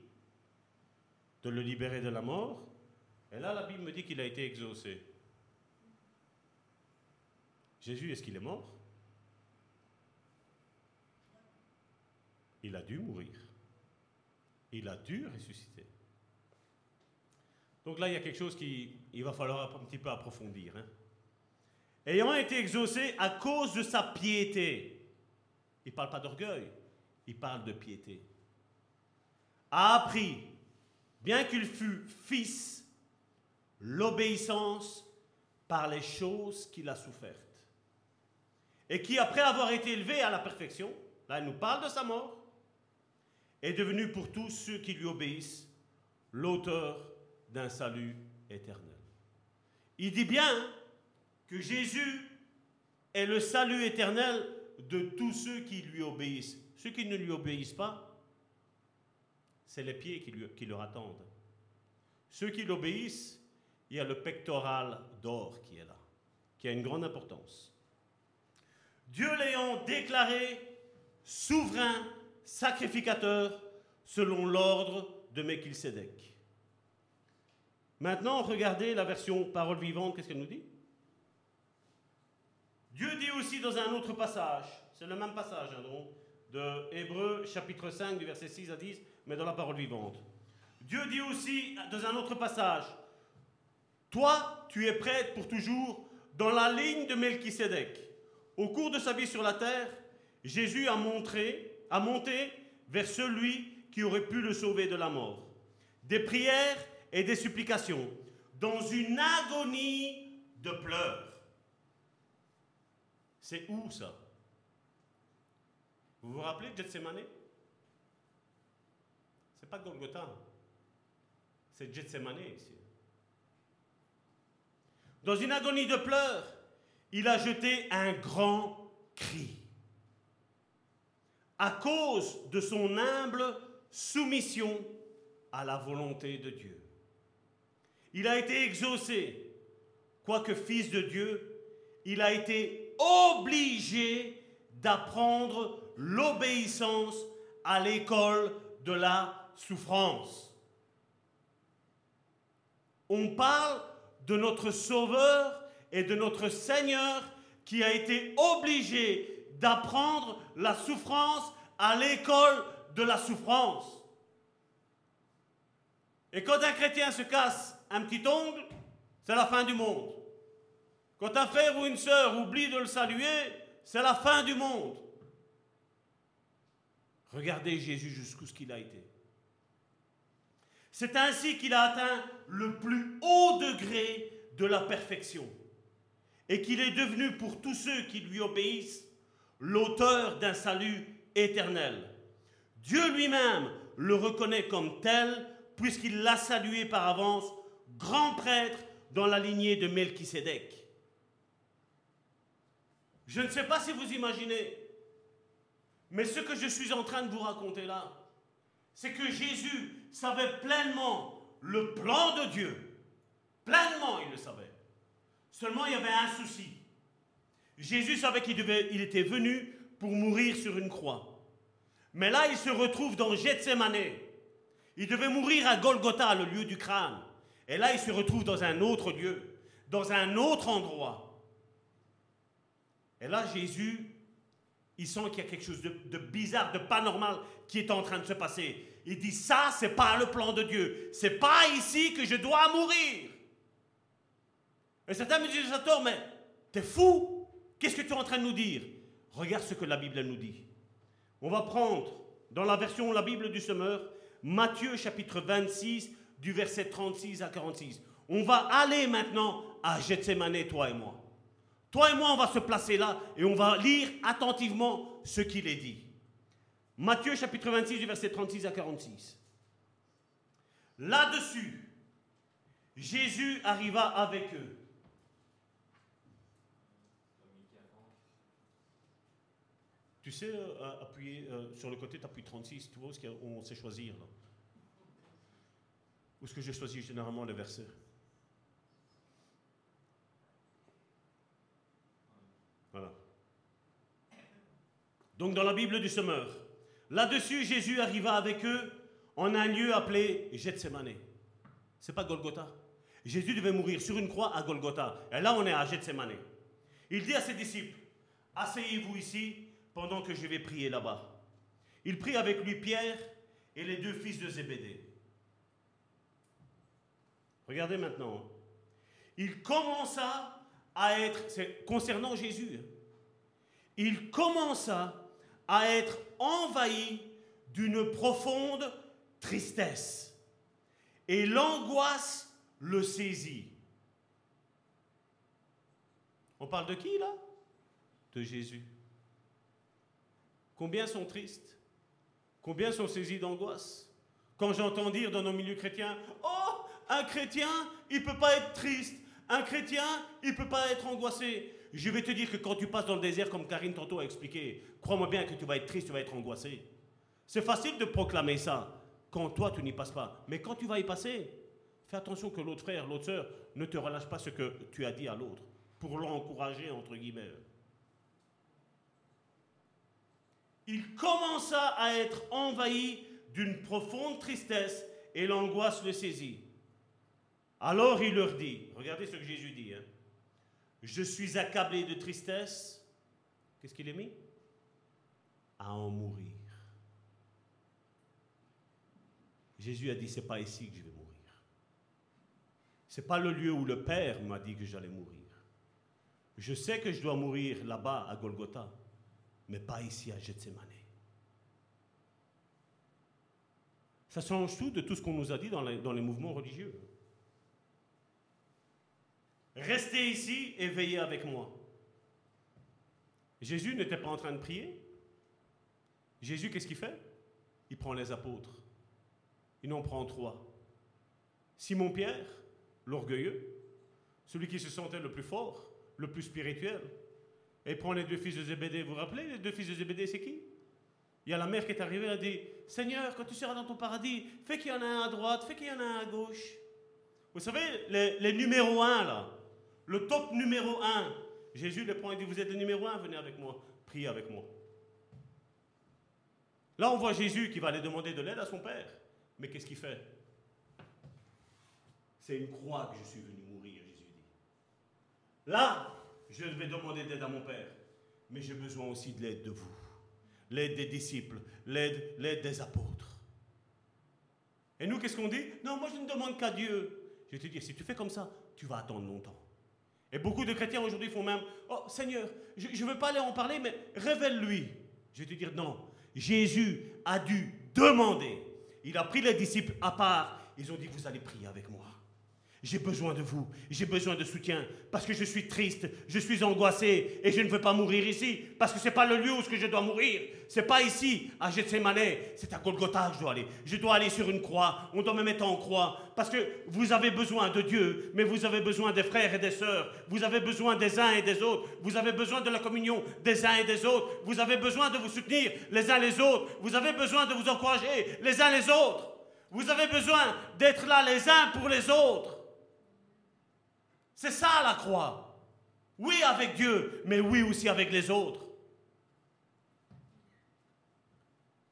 de le libérer de la mort. Et là, la Bible me dit qu'il a été exaucé. Jésus, est-ce qu'il est mort? Il a dû mourir. Il a dû ressusciter. Donc là, il y a quelque chose qu'il va falloir un petit peu approfondir. Hein. Ayant été exaucé à cause de sa piété, il ne parle pas d'orgueil, il parle de piété, a appris, bien qu'il fût fils, l'obéissance par les choses qu'il a souffertes. Et qui, après avoir été élevé à la perfection, là il nous parle de sa mort, est devenu pour tous ceux qui lui obéissent l'auteur d'un salut éternel. Il dit bien que Jésus est le salut éternel de tous ceux qui lui obéissent. Ceux qui ne lui obéissent pas, c'est les pieds qui, lui, qui leur attendent. Ceux qui l'obéissent, il y a le pectoral d'or qui est là, qui a une grande importance. Dieu l'ayant déclaré souverain, sacrificateur, selon l'ordre de Melchisedec. Maintenant, regardez la version parole vivante, qu'est-ce qu'elle nous dit? Dieu dit aussi dans un autre passage, c'est le même passage hein, donc, de Hébreu chapitre 5 du verset 6 à 10, mais dans la parole vivante. Dieu dit aussi dans un autre passage, toi, tu es prêtre pour toujours dans la ligne de Melchisedec. Au cours de sa vie sur la terre, Jésus a montré, a monté vers celui qui aurait pu le sauver de la mort. Des prières et des supplications, dans une agonie de pleurs. C'est où ça? Vous vous rappelez de Gethsemane? C'est pas Golgotha, c'est Gethsemane ici. Dans une agonie de pleurs, il a jeté un grand cri. À cause de son humble soumission à la volonté de Dieu. Il a été exaucé, quoique fils de Dieu, il a été obligé d'apprendre l'obéissance à l'école de la souffrance. On parle de notre Sauveur et de notre Seigneur qui a été obligé d'apprendre la souffrance à l'école de la souffrance. Et quand un chrétien se casse un petit ongle, c'est la fin du monde. Quand un frère ou une sœur oublie de le saluer, c'est la fin du monde. Regardez Jésus jusqu'où ce qu'il a été. C'est ainsi qu'il a atteint le plus haut degré de la perfection et qu'il est devenu pour tous ceux qui lui obéissent l'auteur d'un salut éternel. Dieu lui-même le reconnaît comme tel puisqu'il l'a salué par avance grand prêtre dans la lignée de Melchisédek. Je ne sais pas si vous imaginez, mais ce que je suis en train de vous raconter là, c'est que Jésus savait pleinement le plan de Dieu. Pleinement, il le savait. Seulement, il y avait un souci. Jésus savait qu'il il était venu pour mourir sur une croix. Mais là, il se retrouve dans Gethsemane. Il devait mourir à Golgotha, le lieu du crâne. Et là, il se retrouve dans un autre lieu, dans un autre endroit. Et là, Jésus, il sent qu'il y a quelque chose de, de, bizarre, de pas normal qui est en train de se passer. Il dit ça, c'est pas le plan de Dieu. C'est pas ici que je dois mourir. Et certains me disent, tort, mais t'es fou. Qu'est-ce que tu es en train de nous dire? Regarde ce que la Bible nous dit. On va prendre, dans la version La Bible du Semeur, Matthieu chapitre 26, du verset 36 à 46. On va aller maintenant à Gethsemane, toi et moi. Toi et moi, on va se placer là et on va lire attentivement ce qu'il est dit. Matthieu chapitre 26 du verset 36 à 46. Là-dessus, Jésus arriva avec eux. Tu sais, euh, appuyer euh, sur le côté, tu appuies 36, tu vois ce qu'on sait choisir. Où est-ce que j'ai choisi généralement les versets? Voilà. Donc dans la Bible du Semeur, là-dessus, Jésus arriva avec eux en un lieu appelé Gethsemane. C'est pas Golgotha. Jésus devait mourir sur une croix à Golgotha. Et là, on est à Gethsemane. Il dit à ses disciples, asseyez-vous ici pendant que je vais prier là-bas. Il prit avec lui Pierre et les deux fils de Zébédée. Regardez maintenant. Hein. Il commença à être, c'est concernant Jésus, hein. il commença à être envahi d'une profonde tristesse. Et l'angoisse le saisit. On parle de qui là? De Jésus. Combien sont tristes? Combien sont saisis d'angoisse? Quand j'entends dire dans nos milieux chrétiens, oh, un chrétien, il ne peut pas être triste. Un chrétien, il ne peut pas être angoissé. Je vais te dire que quand tu passes dans le désert, comme Karine tantôt a expliqué, crois-moi bien que tu vas être triste, tu vas être angoissé. C'est facile de proclamer ça quand toi tu n'y passes pas. Mais quand tu vas y passer, fais attention que l'autre frère, l'autre sœur ne te relâche pas ce que tu as dit à l'autre pour l'encourager, entre guillemets. Il commença à être envahi d'une profonde tristesse et l'angoisse le saisit. Alors il leur dit, regardez ce que Jésus dit, hein, je suis accablé de tristesse. Qu'est-ce qu'il est mis? À en mourir. Jésus a dit, c'est pas ici que je vais mourir. C'est pas le lieu où le Père m'a dit que j'allais mourir. Je sais que je dois mourir là-bas à Golgotha, mais pas ici à Gethsemane. Ça change tout de tout ce qu'on nous a dit dans les, dans les mouvements religieux. Restez ici et veillez avec moi. Jésus n'était pas en train de prier. Jésus, qu'est-ce qu'il fait? Il prend les apôtres. Il en prend trois. Simon-Pierre, l'orgueilleux, celui qui se sentait le plus fort, le plus spirituel. Et il prend les deux fils de Zébédée. Vous vous rappelez, les deux fils de Zébédée, c'est qui? Il y a la mère qui est arrivée, elle a dit Seigneur, quand tu seras dans ton paradis, fais qu'il y en a un à droite, fais qu'il y en a un à gauche. Vous savez, les, les numéros un, là, le top numéro un. Jésus le prend et dit, vous êtes le numéro un, venez avec moi, priez avec moi. Là, on voit Jésus qui va aller demander de l'aide à son Père. Mais qu'est-ce qu'il fait? C'est une croix que je suis venu mourir, Jésus dit. Là, je vais demander d'aide à mon Père. Mais j'ai besoin aussi de l'aide de vous. L'aide des disciples, l'aide, l'aide des apôtres. Et nous, qu'est-ce qu'on dit? Non, moi je ne demande qu'à Dieu. Je te dire, si tu fais comme ça, tu vas attendre longtemps. Et beaucoup de chrétiens aujourd'hui font même, oh Seigneur, je ne veux pas aller en parler, mais révèle-lui. Je vais te dire non. Jésus a dû demander. Il a pris les disciples à part. Ils ont dit, vous allez prier avec moi. J'ai besoin de vous, j'ai besoin de soutien, parce que je suis triste, je suis angoissé, et je ne veux pas mourir ici, parce que ce n'est pas le lieu où je dois mourir. Ce n'est pas ici, à Gethsemane, c'est à Golgotha que je dois aller. Je dois aller sur une croix, on doit me mettre en croix, parce que vous avez besoin de Dieu, mais vous avez besoin des frères et des sœurs, vous avez besoin des uns et des autres, vous avez besoin de la communion des uns et des autres, vous avez besoin de vous soutenir les uns les autres, vous avez besoin de vous encourager les uns les autres, vous avez besoin d'être là les uns pour les autres. C'est ça la croix. Oui avec Dieu, mais oui aussi avec les autres.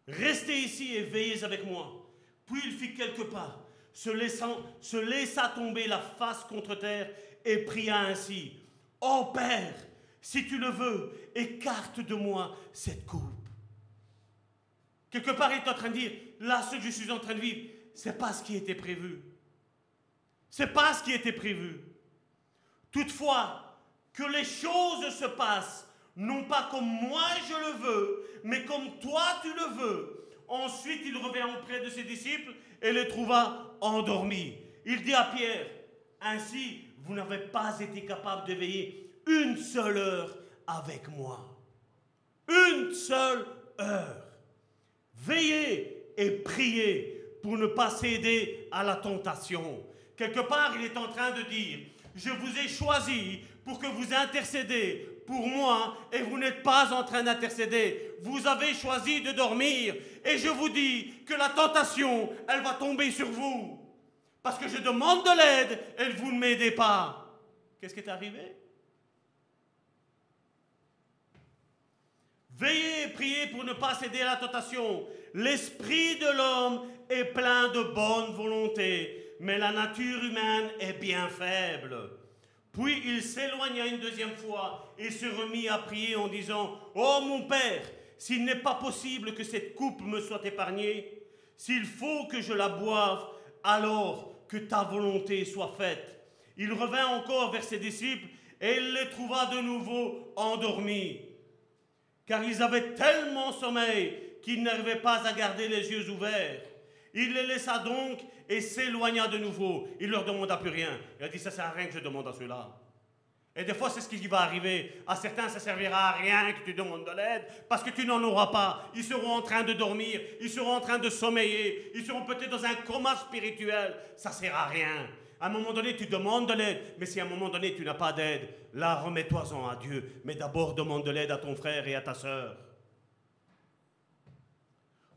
Restez ici et veillez avec moi. Puis il fit quelques pas, se, laissant, se laissa tomber la face contre terre et pria ainsi. oh Père, si tu le veux, écarte de moi cette coupe. Quelque part, il est en train de dire, là, ce que je suis en train de vivre, c'est pas ce qui était prévu. C'est pas ce qui était prévu. Toutefois, que les choses se passent, non pas comme moi je le veux, mais comme toi tu le veux. Ensuite, il revient auprès de ses disciples et les trouva endormis. Il dit à Pierre, ainsi, vous n'avez pas été capable de veiller une seule heure avec moi. Une seule heure. Veillez et priez pour ne pas céder à la tentation. Quelque part, il est en train de dire, je vous ai choisi pour que vous intercédez pour moi et vous n'êtes pas en train d'intercéder. Vous avez choisi de dormir et je vous dis que la tentation, elle va tomber sur vous. Parce que je demande de l'aide et vous ne m'aidez pas. Qu'est-ce qui est arrivé? Veillez et priez pour ne pas céder à la tentation. L'esprit de l'homme est plein de bonne volonté, mais la nature humaine est bien faible. Puis il s'éloigna une deuxième fois et se remit à prier en disant, Oh mon Père, s'il n'est pas possible que cette coupe me soit épargnée, s'il faut que je la boive, alors que ta volonté soit faite. Il revint encore vers ses disciples et il les trouva de nouveau endormis, car ils avaient tellement sommeil qu'ils n'arrivaient pas à garder les yeux ouverts. Il les laissa donc et s'éloigna de nouveau. Il leur demanda plus rien. Il a dit, ça sert à rien que je demande à ceux-là. Et des fois, c'est ce qui va arriver. À certains, ça servira à rien que tu demandes de l'aide, parce que tu n'en auras pas. Ils seront en train de dormir, ils seront en train de sommeiller, ils seront peut-être dans un coma spirituel. Ça sert à rien. À un moment donné, tu demandes de l'aide, mais si à un moment donné, tu n'as pas d'aide, là, remets-toi-en à Dieu. Mais d'abord, demande de l'aide à ton frère et à ta sœur.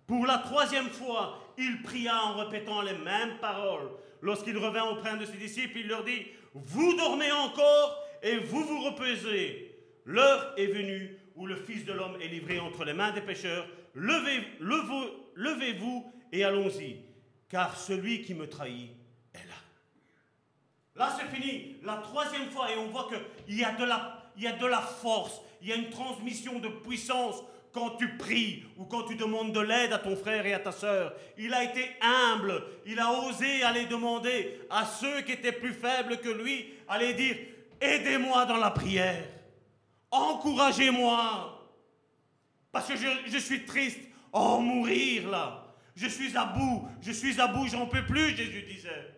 Pour la troisième fois, il pria en répétant les mêmes paroles. Lorsqu'il revint auprès de ses disciples, il leur dit, Vous dormez encore et vous vous reposez. L'heure est venue où le Fils de l'homme est livré entre les mains des pécheurs. Levez, levez-vous et allons-y, car celui qui me trahit est là. Là, c'est fini. La troisième fois, et on voit qu'il y a de la force, il y a une transmission de puissance quand tu pries ou quand tu demandes de l'aide à ton frère et à ta sœur. Il a été humble, il a osé aller demander à ceux qui étaient plus faibles que lui, aller dire, aidez-moi dans la prière, encouragez-moi, parce que je, suis triste, oh mourir là, je suis à bout, je suis à bout, j'en peux plus, Jésus disait.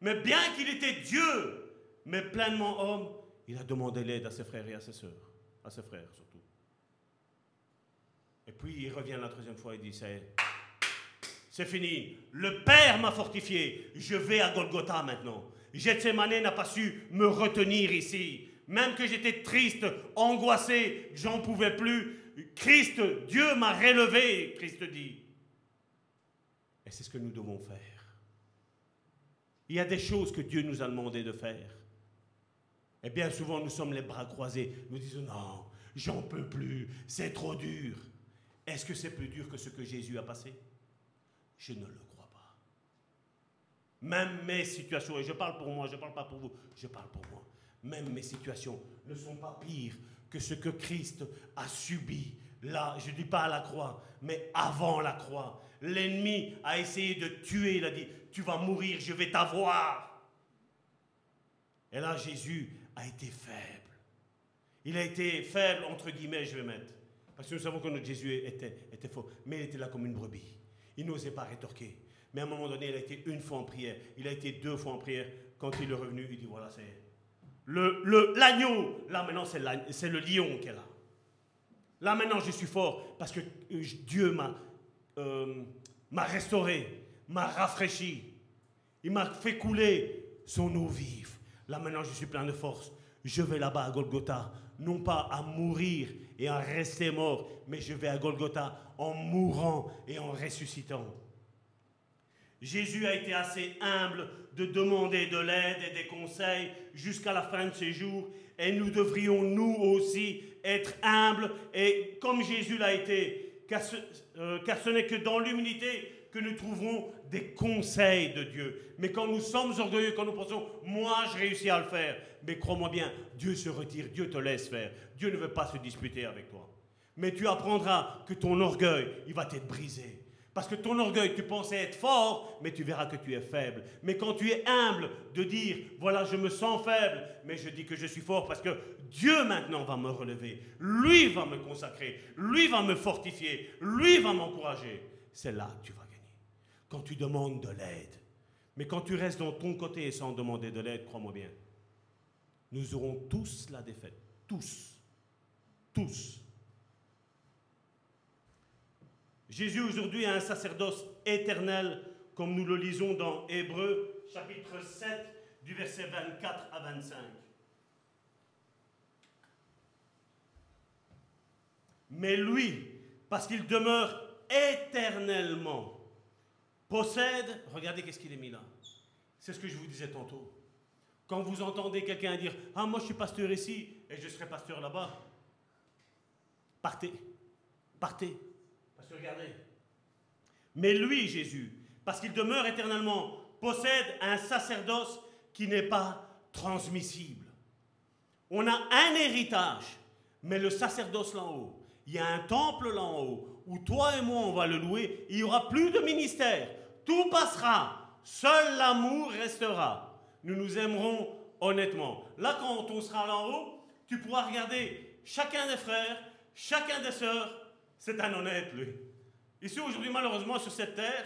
Mais bien qu'il était Dieu, mais pleinement homme, il a demandé l'aide à ses frères et à ses sœurs, à ses frères surtout. Et puis il revient la troisième fois et dit, c'est fini. Le Père m'a fortifié. Je vais à Golgotha maintenant. Gethsemane n'a pas su me retenir ici. Même que j'étais triste, angoissé, j'en pouvais plus. Christ, Dieu m'a relevé, Christ dit. Et c'est ce que nous devons faire. Il y a des choses que Dieu nous a demandé de faire. Et bien souvent, nous sommes les bras croisés. Nous disons, non, j'en peux plus, c'est trop dur. Est-ce que c'est plus dur que ce que Jésus a passé? Je ne le crois pas. Même mes situations, et je parle pour moi, je ne parle pas pour vous, je parle pour moi. Même mes situations ne sont pas pires que ce que Christ a subi là, je ne dis pas à la croix, mais avant la croix. L'ennemi a essayé de tuer, il a dit, tu vas mourir, je vais t'avoir. Et là, Jésus a été faible. Il a été faible, entre guillemets, je vais mettre. Parce que nous savons que notre Jésus était, était faux. Mais il était là comme une brebis. Il n'osait pas rétorquer. Mais à un moment donné, il a été une fois en prière. Il a été deux fois en prière. Quand il est revenu, il dit voilà, c'est. L'agneau, le, l'agneau, là maintenant, c'est le lion est là. Là maintenant, je suis fort parce que euh, Dieu m'a euh, m'a restauré, m'a rafraîchi. Il m'a fait couler son eau vive. Là maintenant, je suis plein de force. Je vais là-bas à Golgotha, non pas à mourir et en rester mort, mais je vais à Golgotha en mourant et en ressuscitant. Jésus a été assez humble de demander de l'aide et des conseils jusqu'à la fin de ses jours, et nous devrions nous aussi être humbles. Et comme Jésus l'a été, car ce, euh, n'est que dans l'humilité que nous trouverons des conseils de Dieu. Mais quand nous sommes orgueilleux, quand nous pensons, moi je réussis à le faire, mais crois-moi bien, Dieu se retire, Dieu te laisse faire. Dieu ne veut pas se disputer avec toi. Mais tu apprendras que ton orgueil, il va t'être brisé. Parce que ton orgueil, tu pensais être fort, mais tu verras que tu es faible. Mais quand tu es humble de dire, voilà, je me sens faible, mais je dis que je suis fort parce que Dieu maintenant va me relever. Lui va me consacrer. Lui va me fortifier. Lui va m'encourager. C'est là que tu vas. Quand tu demandes de l'aide. Mais quand tu restes dans ton côté sans demander de l'aide, crois-moi bien, nous aurons tous la défaite. Tous. Tous. Jésus aujourd'hui a un sacerdoce éternel, comme nous le lisons dans Hébreu chapitre 7 du verset 24 à 25. Mais lui, parce qu'il demeure éternellement, possède, regardez qu'est-ce qu'il est mis là. C'est ce que je vous disais tantôt. Quand vous entendez quelqu'un dire Ah, moi je suis pasteur ici et je serai pasteur là-bas, partez, partez. Parce que regardez. Mais lui, Jésus, parce qu'il demeure éternellement, possède un sacerdoce qui n'est pas transmissible. On a un héritage, mais le sacerdoce là en haut, il y a un temple là en haut, où toi et moi on va le louer, il n'y aura plus de ministère, tout passera, seul l'amour restera. Nous nous aimerons honnêtement. Là, quand on sera là en haut, tu pourras regarder chacun des frères, chacun des sœurs, c'est un honnête, lui. Ici, aujourd'hui, malheureusement, sur cette terre,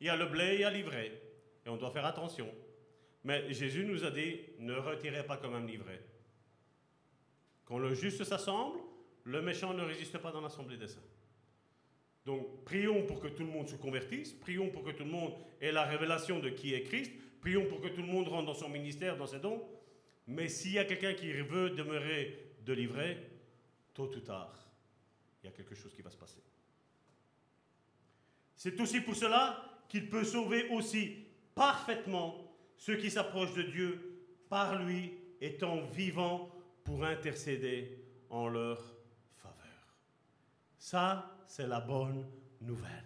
il y a le blé, il y a l'ivraie. Et on doit faire attention. Mais Jésus nous a dit, ne retirez pas comme un livret. Quand le juste s'assemble, le méchant ne résiste pas dans l'assemblée des saints. Donc, prions pour que tout le monde se convertisse, prions pour que tout le monde ait la révélation de qui est Christ, prions pour que tout le monde rentre dans son ministère, dans ses dons. Mais s'il y a quelqu'un qui veut demeurer de livret, tôt ou tard, il y a quelque chose qui va se passer. C'est aussi pour cela qu'il peut sauver aussi parfaitement ceux qui s'approchent de Dieu par lui étant vivants pour intercéder en leur faveur. Ça, c'est la bonne nouvelle.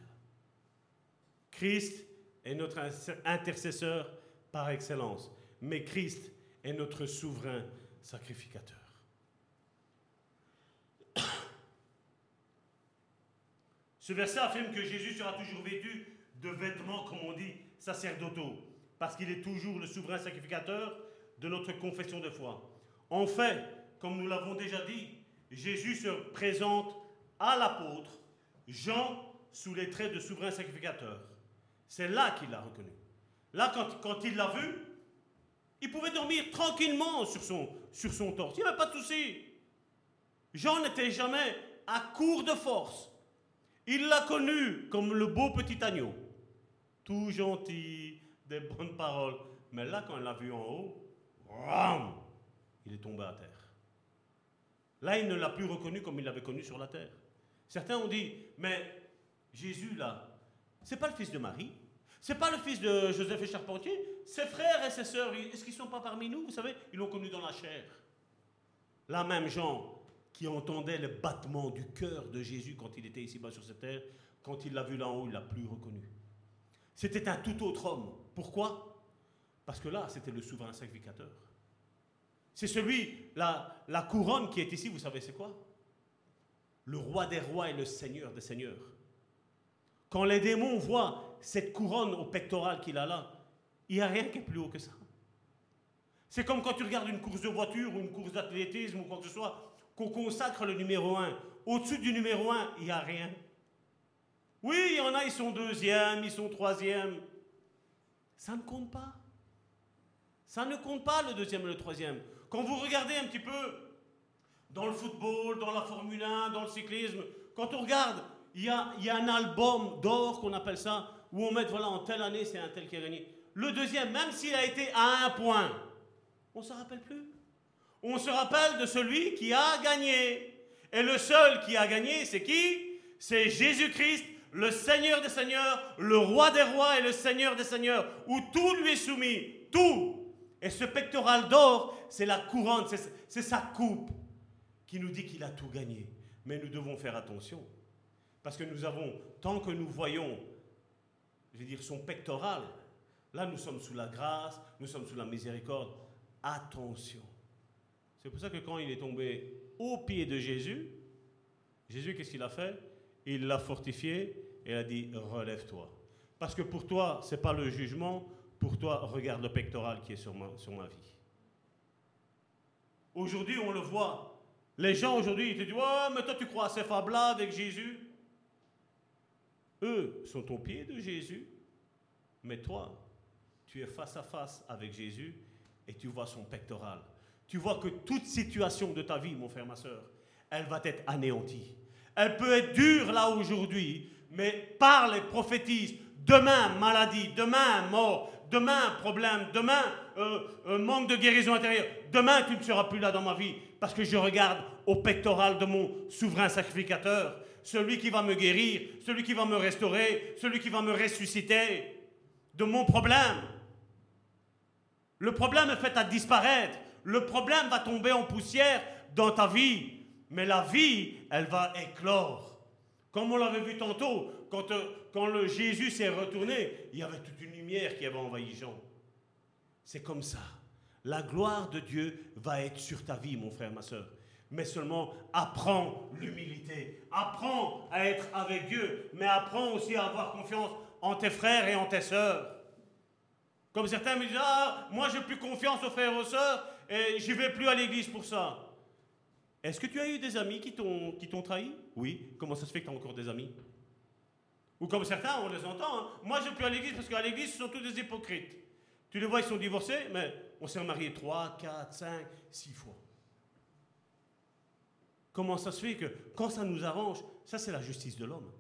Christ est notre intercesseur par excellence, mais Christ est notre souverain sacrificateur. Ce verset affirme que Jésus sera toujours vêtu de vêtements, comme on dit, sacerdotaux, parce qu'il est toujours le souverain sacrificateur de notre confession de foi. En fait, comme nous l'avons déjà dit, Jésus se présente à l'apôtre Jean sous les traits de souverain sacrificateur. C'est là qu'il l'a reconnu. Là, quand, il l'a vu, il pouvait dormir tranquillement sur son, sur son torse. Il n'y avait pas de souci. Jean n'était jamais à court de force. Il l'a connu comme le beau petit agneau. Tout gentil, des bonnes paroles. Mais là, quand il l'a vu en haut, il est tombé à terre. Là, il ne l'a plus reconnu comme il l'avait connu sur la terre. Certains ont dit, mais Jésus, là, c'est pas le fils de Marie, c'est pas le fils de Joseph et Charpentier, ses frères et ses sœurs, est-ce qu'ils sont pas parmi nous Vous savez, ils l'ont connu dans la chair. Là même Jean, qui entendait le battement du cœur de Jésus quand il était ici-bas sur cette terre, quand il l'a vu là en haut, il l'a plus reconnu. C'était un tout autre homme. Pourquoi? Parce que là, c'était le souverain sacrificateur. C'est celui, la, la couronne qui est ici, vous savez c'est quoi? Le roi des rois et le seigneur des seigneurs. Quand les démons voient cette couronne au pectoral qu'il a là, il n'y a rien qui est plus haut que ça. C'est comme quand tu regardes une course de voiture ou une course d'athlétisme ou quoi que ce soit, qu'on consacre le numéro 1. Au-dessus du numéro 1, il n'y a rien. Oui, il y en a, ils sont deuxième, ils sont troisième. Ça ne compte pas. Ça ne compte pas le deuxième et le troisième. Quand vous regardez un petit peu dans le football, dans la Formule 1, dans le cyclisme, quand on regarde, il y a, un album d'or qu'on appelle ça, où on met, voilà, en telle année, c'est un tel qui a gagné. Le deuxième, même s'il a été à un point, on ne se rappelle plus. On se rappelle de celui qui a gagné. Et le seul qui a gagné, c'est qui? C'est Jésus-Christ le Seigneur des Seigneurs, le Roi des Rois et le Seigneur des Seigneurs, où tout lui est soumis, tout. Et ce pectoral d'or, c'est la couronne, c'est sa coupe qui nous dit qu'il a tout gagné. Mais nous devons faire attention, parce que nous avons, tant que nous voyons, je vais dire, son pectoral, là nous sommes sous la grâce, nous sommes sous la miséricorde. Attention. C'est pour ça que quand il est tombé au pied de Jésus, Jésus, qu'est-ce qu'il a fait? Il l'a fortifié et a dit relève-toi. Parce que pour toi, ce n'est pas le jugement, pour toi, regarde le pectoral qui est sur ma, sur ma vie. Aujourd'hui, on le voit. Les gens aujourd'hui, ils te disent Ouais, mais toi, tu crois à ces fables-là avec Jésus? Eux sont au pied de Jésus, mais toi, tu es face à face avec Jésus et tu vois son pectoral. Tu vois que toute situation de ta vie, mon frère, ma soeur, elle va être anéantie. Elle peut être dure là aujourd'hui, mais parle et prophétise. Demain, maladie, demain, mort, demain, problème, demain, euh, euh, manque de guérison intérieure. Demain, tu ne seras plus là dans ma vie parce que je regarde au pectoral de mon souverain sacrificateur, celui qui va me guérir, celui qui va me restaurer, celui qui va me ressusciter de mon problème. Le problème est fait à disparaître. Le problème va tomber en poussière dans ta vie mais la vie, elle va éclore. Comme on l'avait vu tantôt, quand, euh, quand le Jésus s'est retourné, il y avait toute une lumière qui avait envahi Jean. C'est comme ça. La gloire de Dieu va être sur ta vie, mon frère, ma soeur. Mais seulement apprends l'humilité. Apprends à être avec Dieu. Mais apprends aussi à avoir confiance en tes frères et en tes sœurs. Comme certains me disent, ah, moi j'ai plus confiance aux frères et aux sœurs et je vais plus à l'église pour ça. Est-ce que tu as eu des amis qui t'ont, trahi? Oui. Comment ça se fait que tu as encore des amis? Ou comme certains, on les entend, hein. moi je plus à l'église parce qu'à l'église, ce sont tous des hypocrites. Tu les vois, ils sont divorcés, mais on s'est marié 3, 4, 5, 6 fois. Comment ça se fait que quand ça nous arrange, ça c'est la justice de l'homme.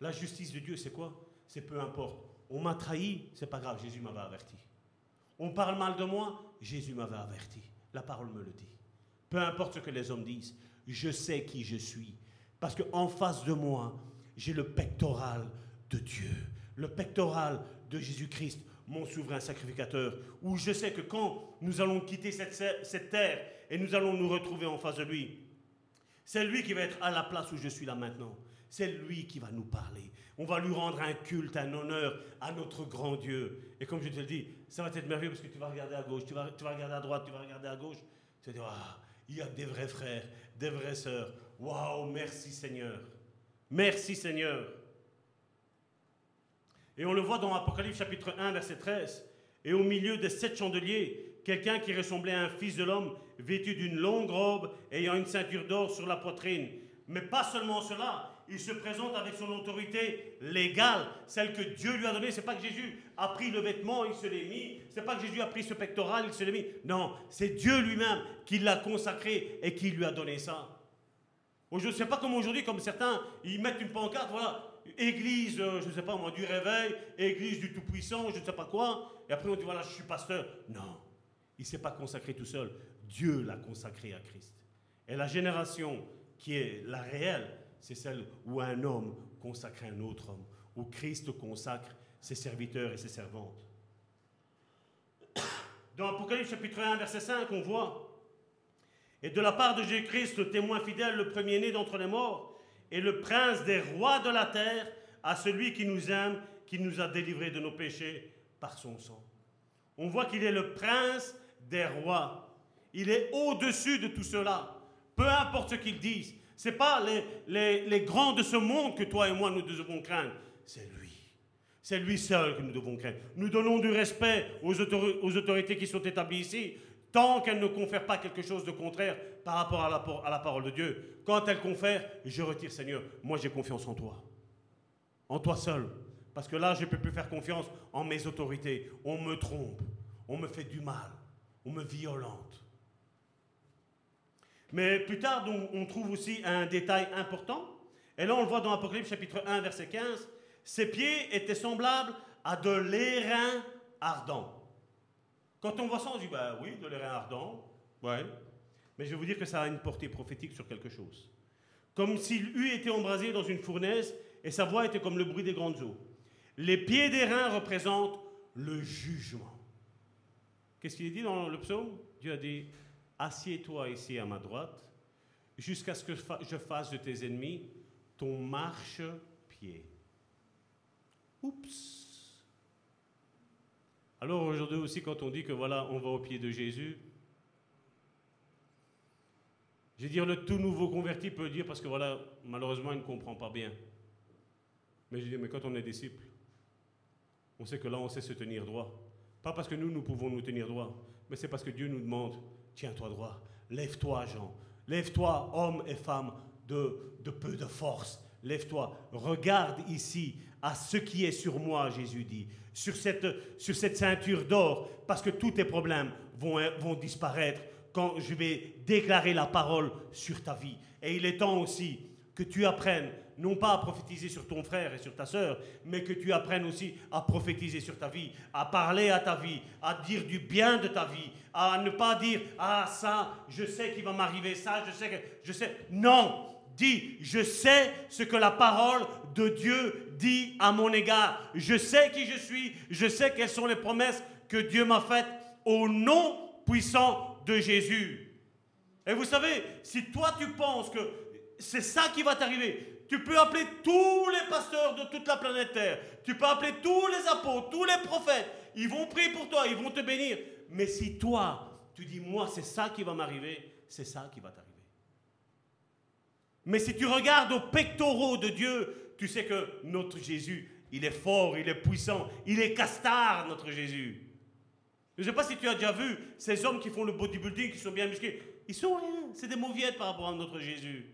La justice de Dieu, c'est quoi? C'est peu importe. On m'a trahi, c'est pas grave, Jésus m'avait averti. On parle mal de moi, Jésus m'avait averti. La parole me le dit. Peu importe ce que les hommes disent, je sais qui je suis. Parce qu'en face de moi, j'ai le pectoral de Dieu, le pectoral de Jésus-Christ, mon souverain sacrificateur, où je sais que quand nous allons quitter cette, cette terre et nous allons nous retrouver en face de lui, c'est lui qui va être à la place où je suis là maintenant. C'est lui qui va nous parler. On va lui rendre un culte, un honneur à notre grand Dieu. Et comme je te le dis, ça va être merveilleux parce que tu vas regarder à gauche, tu vas, tu vas regarder à droite, tu vas regarder à gauche. Tu vas dire, ah, il y a des vrais frères, des vraies sœurs. Waouh, merci Seigneur. Merci Seigneur. Et on le voit dans Apocalypse chapitre 1, verset 13. Et au milieu des sept chandeliers, quelqu'un qui ressemblait à un fils de l'homme, vêtu d'une longue robe, ayant une ceinture d'or sur la poitrine. Mais pas seulement cela, il se présente avec son autorité légale, celle que Dieu lui a donnée. C'est pas que Jésus a pris le vêtement, il se l'est mis. C'est pas que Jésus a pris ce pectoral, il se l'est mis. Non, c'est Dieu lui-même qui l'a consacré et qui lui a donné ça. Je ne sais pas comme aujourd'hui, comme certains, ils mettent une pancarte, voilà, église, euh, je ne sais pas moi, du réveil, église du Tout-Puissant, je ne sais pas quoi. Et après on dit, voilà, je suis pasteur. Non, il ne s'est pas consacré tout seul. Dieu l'a consacré à Christ. Et la génération qui est la réelle, c'est celle où un homme consacre un autre homme, où Christ consacre ses serviteurs et ses servantes. Dans Apocalypse chapitre 1, verset 5, on voit, et de la part de Jésus-Christ, le témoin fidèle, le premier-né d'entre les morts, et le prince des rois de la terre, à celui qui nous aime, qui nous a délivrés de nos péchés par son sang. On voit qu'il est le prince des rois. Il est au-dessus de tout cela. Peu importe ce qu'ils disent, ce n'est pas les, les, grands de ce monde que toi et moi nous devons craindre. C'est lui. C'est lui seul que nous devons craindre. Nous donnons du respect aux autorités qui sont établies ici, tant qu'elles ne confèrent pas quelque chose de contraire par rapport à la, parole de Dieu. Quand elles confèrent, je retire Seigneur. Moi j'ai confiance en toi. En toi seul. Parce que là, je ne peux plus faire confiance en mes autorités. On me trompe. On me fait du mal. On me violente. Mais plus tard, on trouve aussi un détail important. Et là, on le voit dans Apocalypse chapitre 1, verset 15. Ses pieds étaient semblables à de l'airain ardent. Quand on voit ça, on dit, bah oui, de l'airain ardent. Ouais. Mais je vais vous dire que ça a une portée prophétique sur quelque chose. Comme s'il eût été embrasé dans une fournaise et sa voix était comme le bruit des grandes eaux. Les pieds d'airain représentent le jugement. Qu'est-ce qu'il dit dans le psaume? Dieu a dit Assieds-toi ici à ma droite, jusqu'à ce que je fasse de tes ennemis ton marche-pied. Oups. Alors aujourd'hui aussi, quand on dit que voilà, on va au pied de Jésus, je veux dire, le tout nouveau converti peut dire, parce que voilà, malheureusement, il ne comprend pas bien. Mais je dis, mais quand on est disciple, on sait que là, on sait se tenir droit. Pas parce que nous, nous pouvons nous tenir droit, mais c'est parce que Dieu nous demande Tiens-toi droit. Lève-toi, Jean. Lève-toi, homme et femme de, de peu de force. Lève-toi. Regarde ici à ce qui est sur moi, Jésus dit. Sur cette, sur cette ceinture d'or, parce que tous tes problèmes vont, vont disparaître quand je vais déclarer la parole sur ta vie. Et il est temps aussi que tu apprennes non pas à prophétiser sur ton frère et sur ta sœur, mais que tu apprennes aussi à prophétiser sur ta vie, à parler à ta vie, à dire du bien de ta vie, à ne pas dire ah ça, je sais qu'il va m'arriver ça, je sais que je sais. Non, dis je sais ce que la parole de Dieu dit à mon égard. Je sais qui je suis, je sais quelles sont les promesses que Dieu m'a faites au nom puissant de Jésus. Et vous savez, si toi tu penses que c'est ça qui va t'arriver, tu peux appeler tous les pasteurs de toute la planète Terre. Tu peux appeler tous les apôtres, tous les prophètes. Ils vont prier pour toi, ils vont te bénir. Mais si toi, tu dis, moi, c'est ça qui va m'arriver, c'est ça qui va t'arriver. Mais si tu regardes aux pectoraux de Dieu, tu sais que notre Jésus, il est fort, il est puissant, il est castard, notre Jésus. Je ne sais pas si tu as déjà vu ces hommes qui font le bodybuilding, qui sont bien musclés. Ils sont rien, c'est des mauviettes par rapport à notre Jésus.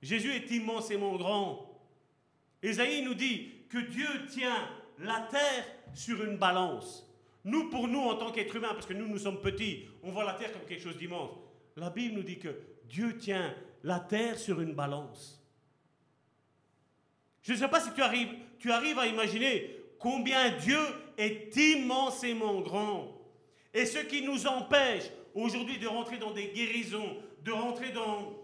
Jésus est immensément grand. Ésaïe nous dit que Dieu tient la terre sur une balance. Nous, pour nous, en tant qu'êtres humains, parce que nous, nous sommes petits, on voit la terre comme quelque chose d'immense. La Bible nous dit que Dieu tient la terre sur une balance. Je ne sais pas si tu arrives, tu arrives à imaginer combien Dieu est immensément grand. Et ce qui nous empêche aujourd'hui de rentrer dans des guérisons, de rentrer dans,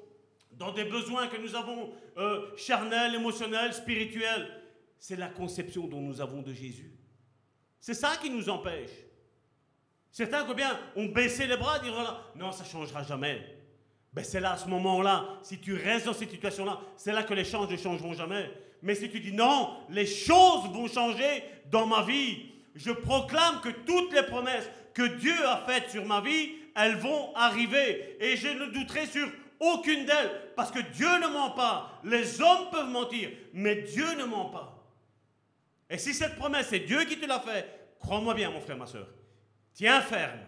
dans des besoins que nous avons euh, charnels, émotionnels, spirituels, c'est la conception dont nous avons de Jésus. C'est ça qui nous empêche. Certains, combien, ont baissé les bras, diront non, ça ne changera jamais. Ben c'est là, à ce moment-là, si tu restes dans cette situation-là, c'est là que les changes ne changeront jamais. Mais si tu dis non, les choses vont changer dans ma vie, je proclame que toutes les promesses que Dieu a faites sur ma vie, elles vont arriver. Et je ne douterai sur aucune d'elles, parce que Dieu ne ment pas. Les hommes peuvent mentir, mais Dieu ne ment pas. Et si cette promesse, c'est Dieu qui te l'a fait, crois-moi bien, mon frère, ma soeur, tiens ferme.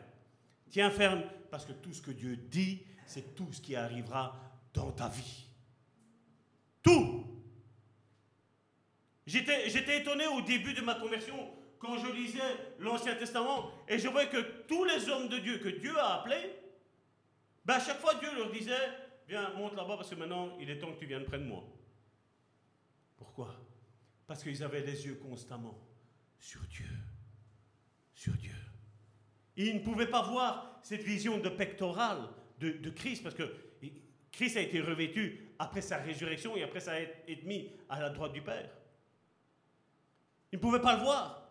Tiens ferme, parce que tout ce que Dieu dit, c'est tout ce qui arrivera dans ta vie. Tout. J'étais étonné au début de ma conversion quand je lisais l'Ancien Testament et je voyais que tous les hommes de Dieu que Dieu a appelés, ben à chaque fois Dieu leur disait, viens, monte là-bas parce que maintenant il est temps que tu viennes près de moi. Pourquoi? Parce qu'ils avaient les yeux constamment sur Dieu. Sur Dieu. Ils ne pouvaient pas voir cette vision de pectoral de, Christ parce que Christ a été revêtu après sa résurrection et après ça a été mis à la droite du Père. Ils ne pouvaient pas le voir.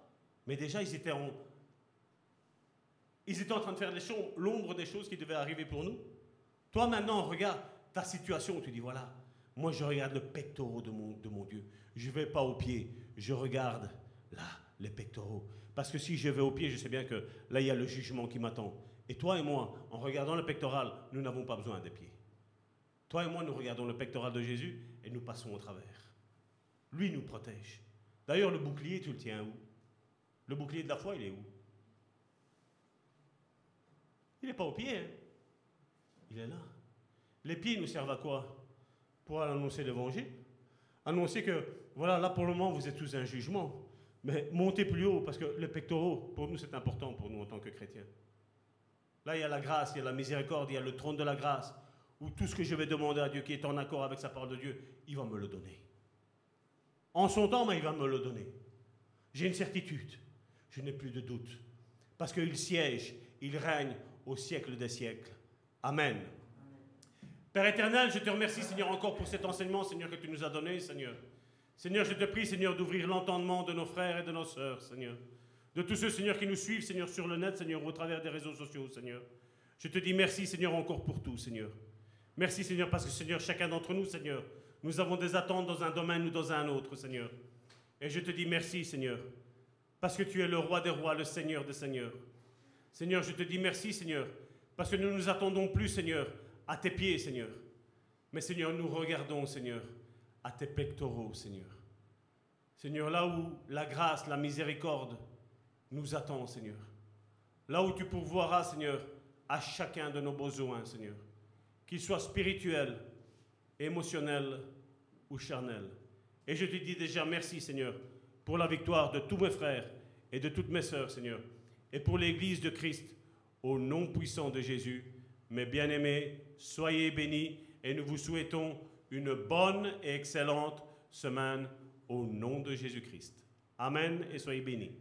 Mais déjà, ils étaient en, ils étaient en train de faire l'ombre des choses qui devaient arriver pour nous. Toi, maintenant, regarde ta situation. Tu dis, voilà, moi, je regarde le pectoral de mon, de mon Dieu. Je ne vais pas au pied. Je regarde là, les pectoraux. Parce que si je vais au pied, je sais bien que là, il y a le jugement qui m'attend. Et toi et moi, en regardant le pectoral, nous n'avons pas besoin des pieds. Toi et moi, nous regardons le pectoral de Jésus et nous passons au travers. Lui nous protège. D'ailleurs, le bouclier, tu le tiens où? Le bouclier de la foi, il est où? Il n'est pas au pied. Hein il est là. Les pieds nous servent à quoi? Pour annoncer l'évangile. Annoncer que, voilà, là pour le moment, vous êtes tous un jugement. Mais montez plus haut, parce que le pectoraux, pour nous, c'est important pour nous en tant que chrétiens. Là, il y a la grâce, il y a la miséricorde, il y a le trône de la grâce, où tout ce que je vais demander à Dieu qui est en accord avec sa parole de Dieu, il va me le donner. En son temps, il va me le donner. J'ai une certitude. Je n'ai plus de doute. Parce qu'il siège, il règne au siècle des siècles. Amen. Père éternel, je te remercie, Seigneur, encore pour cet enseignement, Seigneur, que tu nous as donné, Seigneur. Seigneur, je te prie, Seigneur, d'ouvrir l'entendement de nos frères et de nos sœurs, Seigneur. De tous ceux, Seigneur, qui nous suivent, Seigneur, sur le net, Seigneur, au travers des réseaux sociaux, Seigneur. Je te dis merci, Seigneur, encore pour tout, Seigneur. Merci, Seigneur, parce que, Seigneur, chacun d'entre nous, Seigneur, nous avons des attentes dans un domaine ou dans un autre, Seigneur. Et je te dis merci, Seigneur, parce que tu es le roi des rois, le Seigneur des seigneurs. Seigneur, je te dis merci, Seigneur, parce que nous ne nous attendons plus, Seigneur, à tes pieds, Seigneur. Mais, Seigneur, nous regardons, Seigneur, à tes pectoraux, Seigneur. Seigneur, là où la grâce, la miséricorde nous attend, Seigneur. Là où tu pourvoiras, Seigneur, à chacun de nos besoins, Seigneur. Qu'ils soient spirituels, émotionnel ou charnel. Et je te dis déjà merci, Seigneur, pour la victoire de tous mes frères et de toutes mes sœurs, Seigneur, et pour l'Église de Christ, au nom puissant de Jésus. Mes bien-aimés, soyez bénis et nous vous souhaitons une bonne et excellente semaine au nom de Jésus-Christ. Amen et soyez bénis.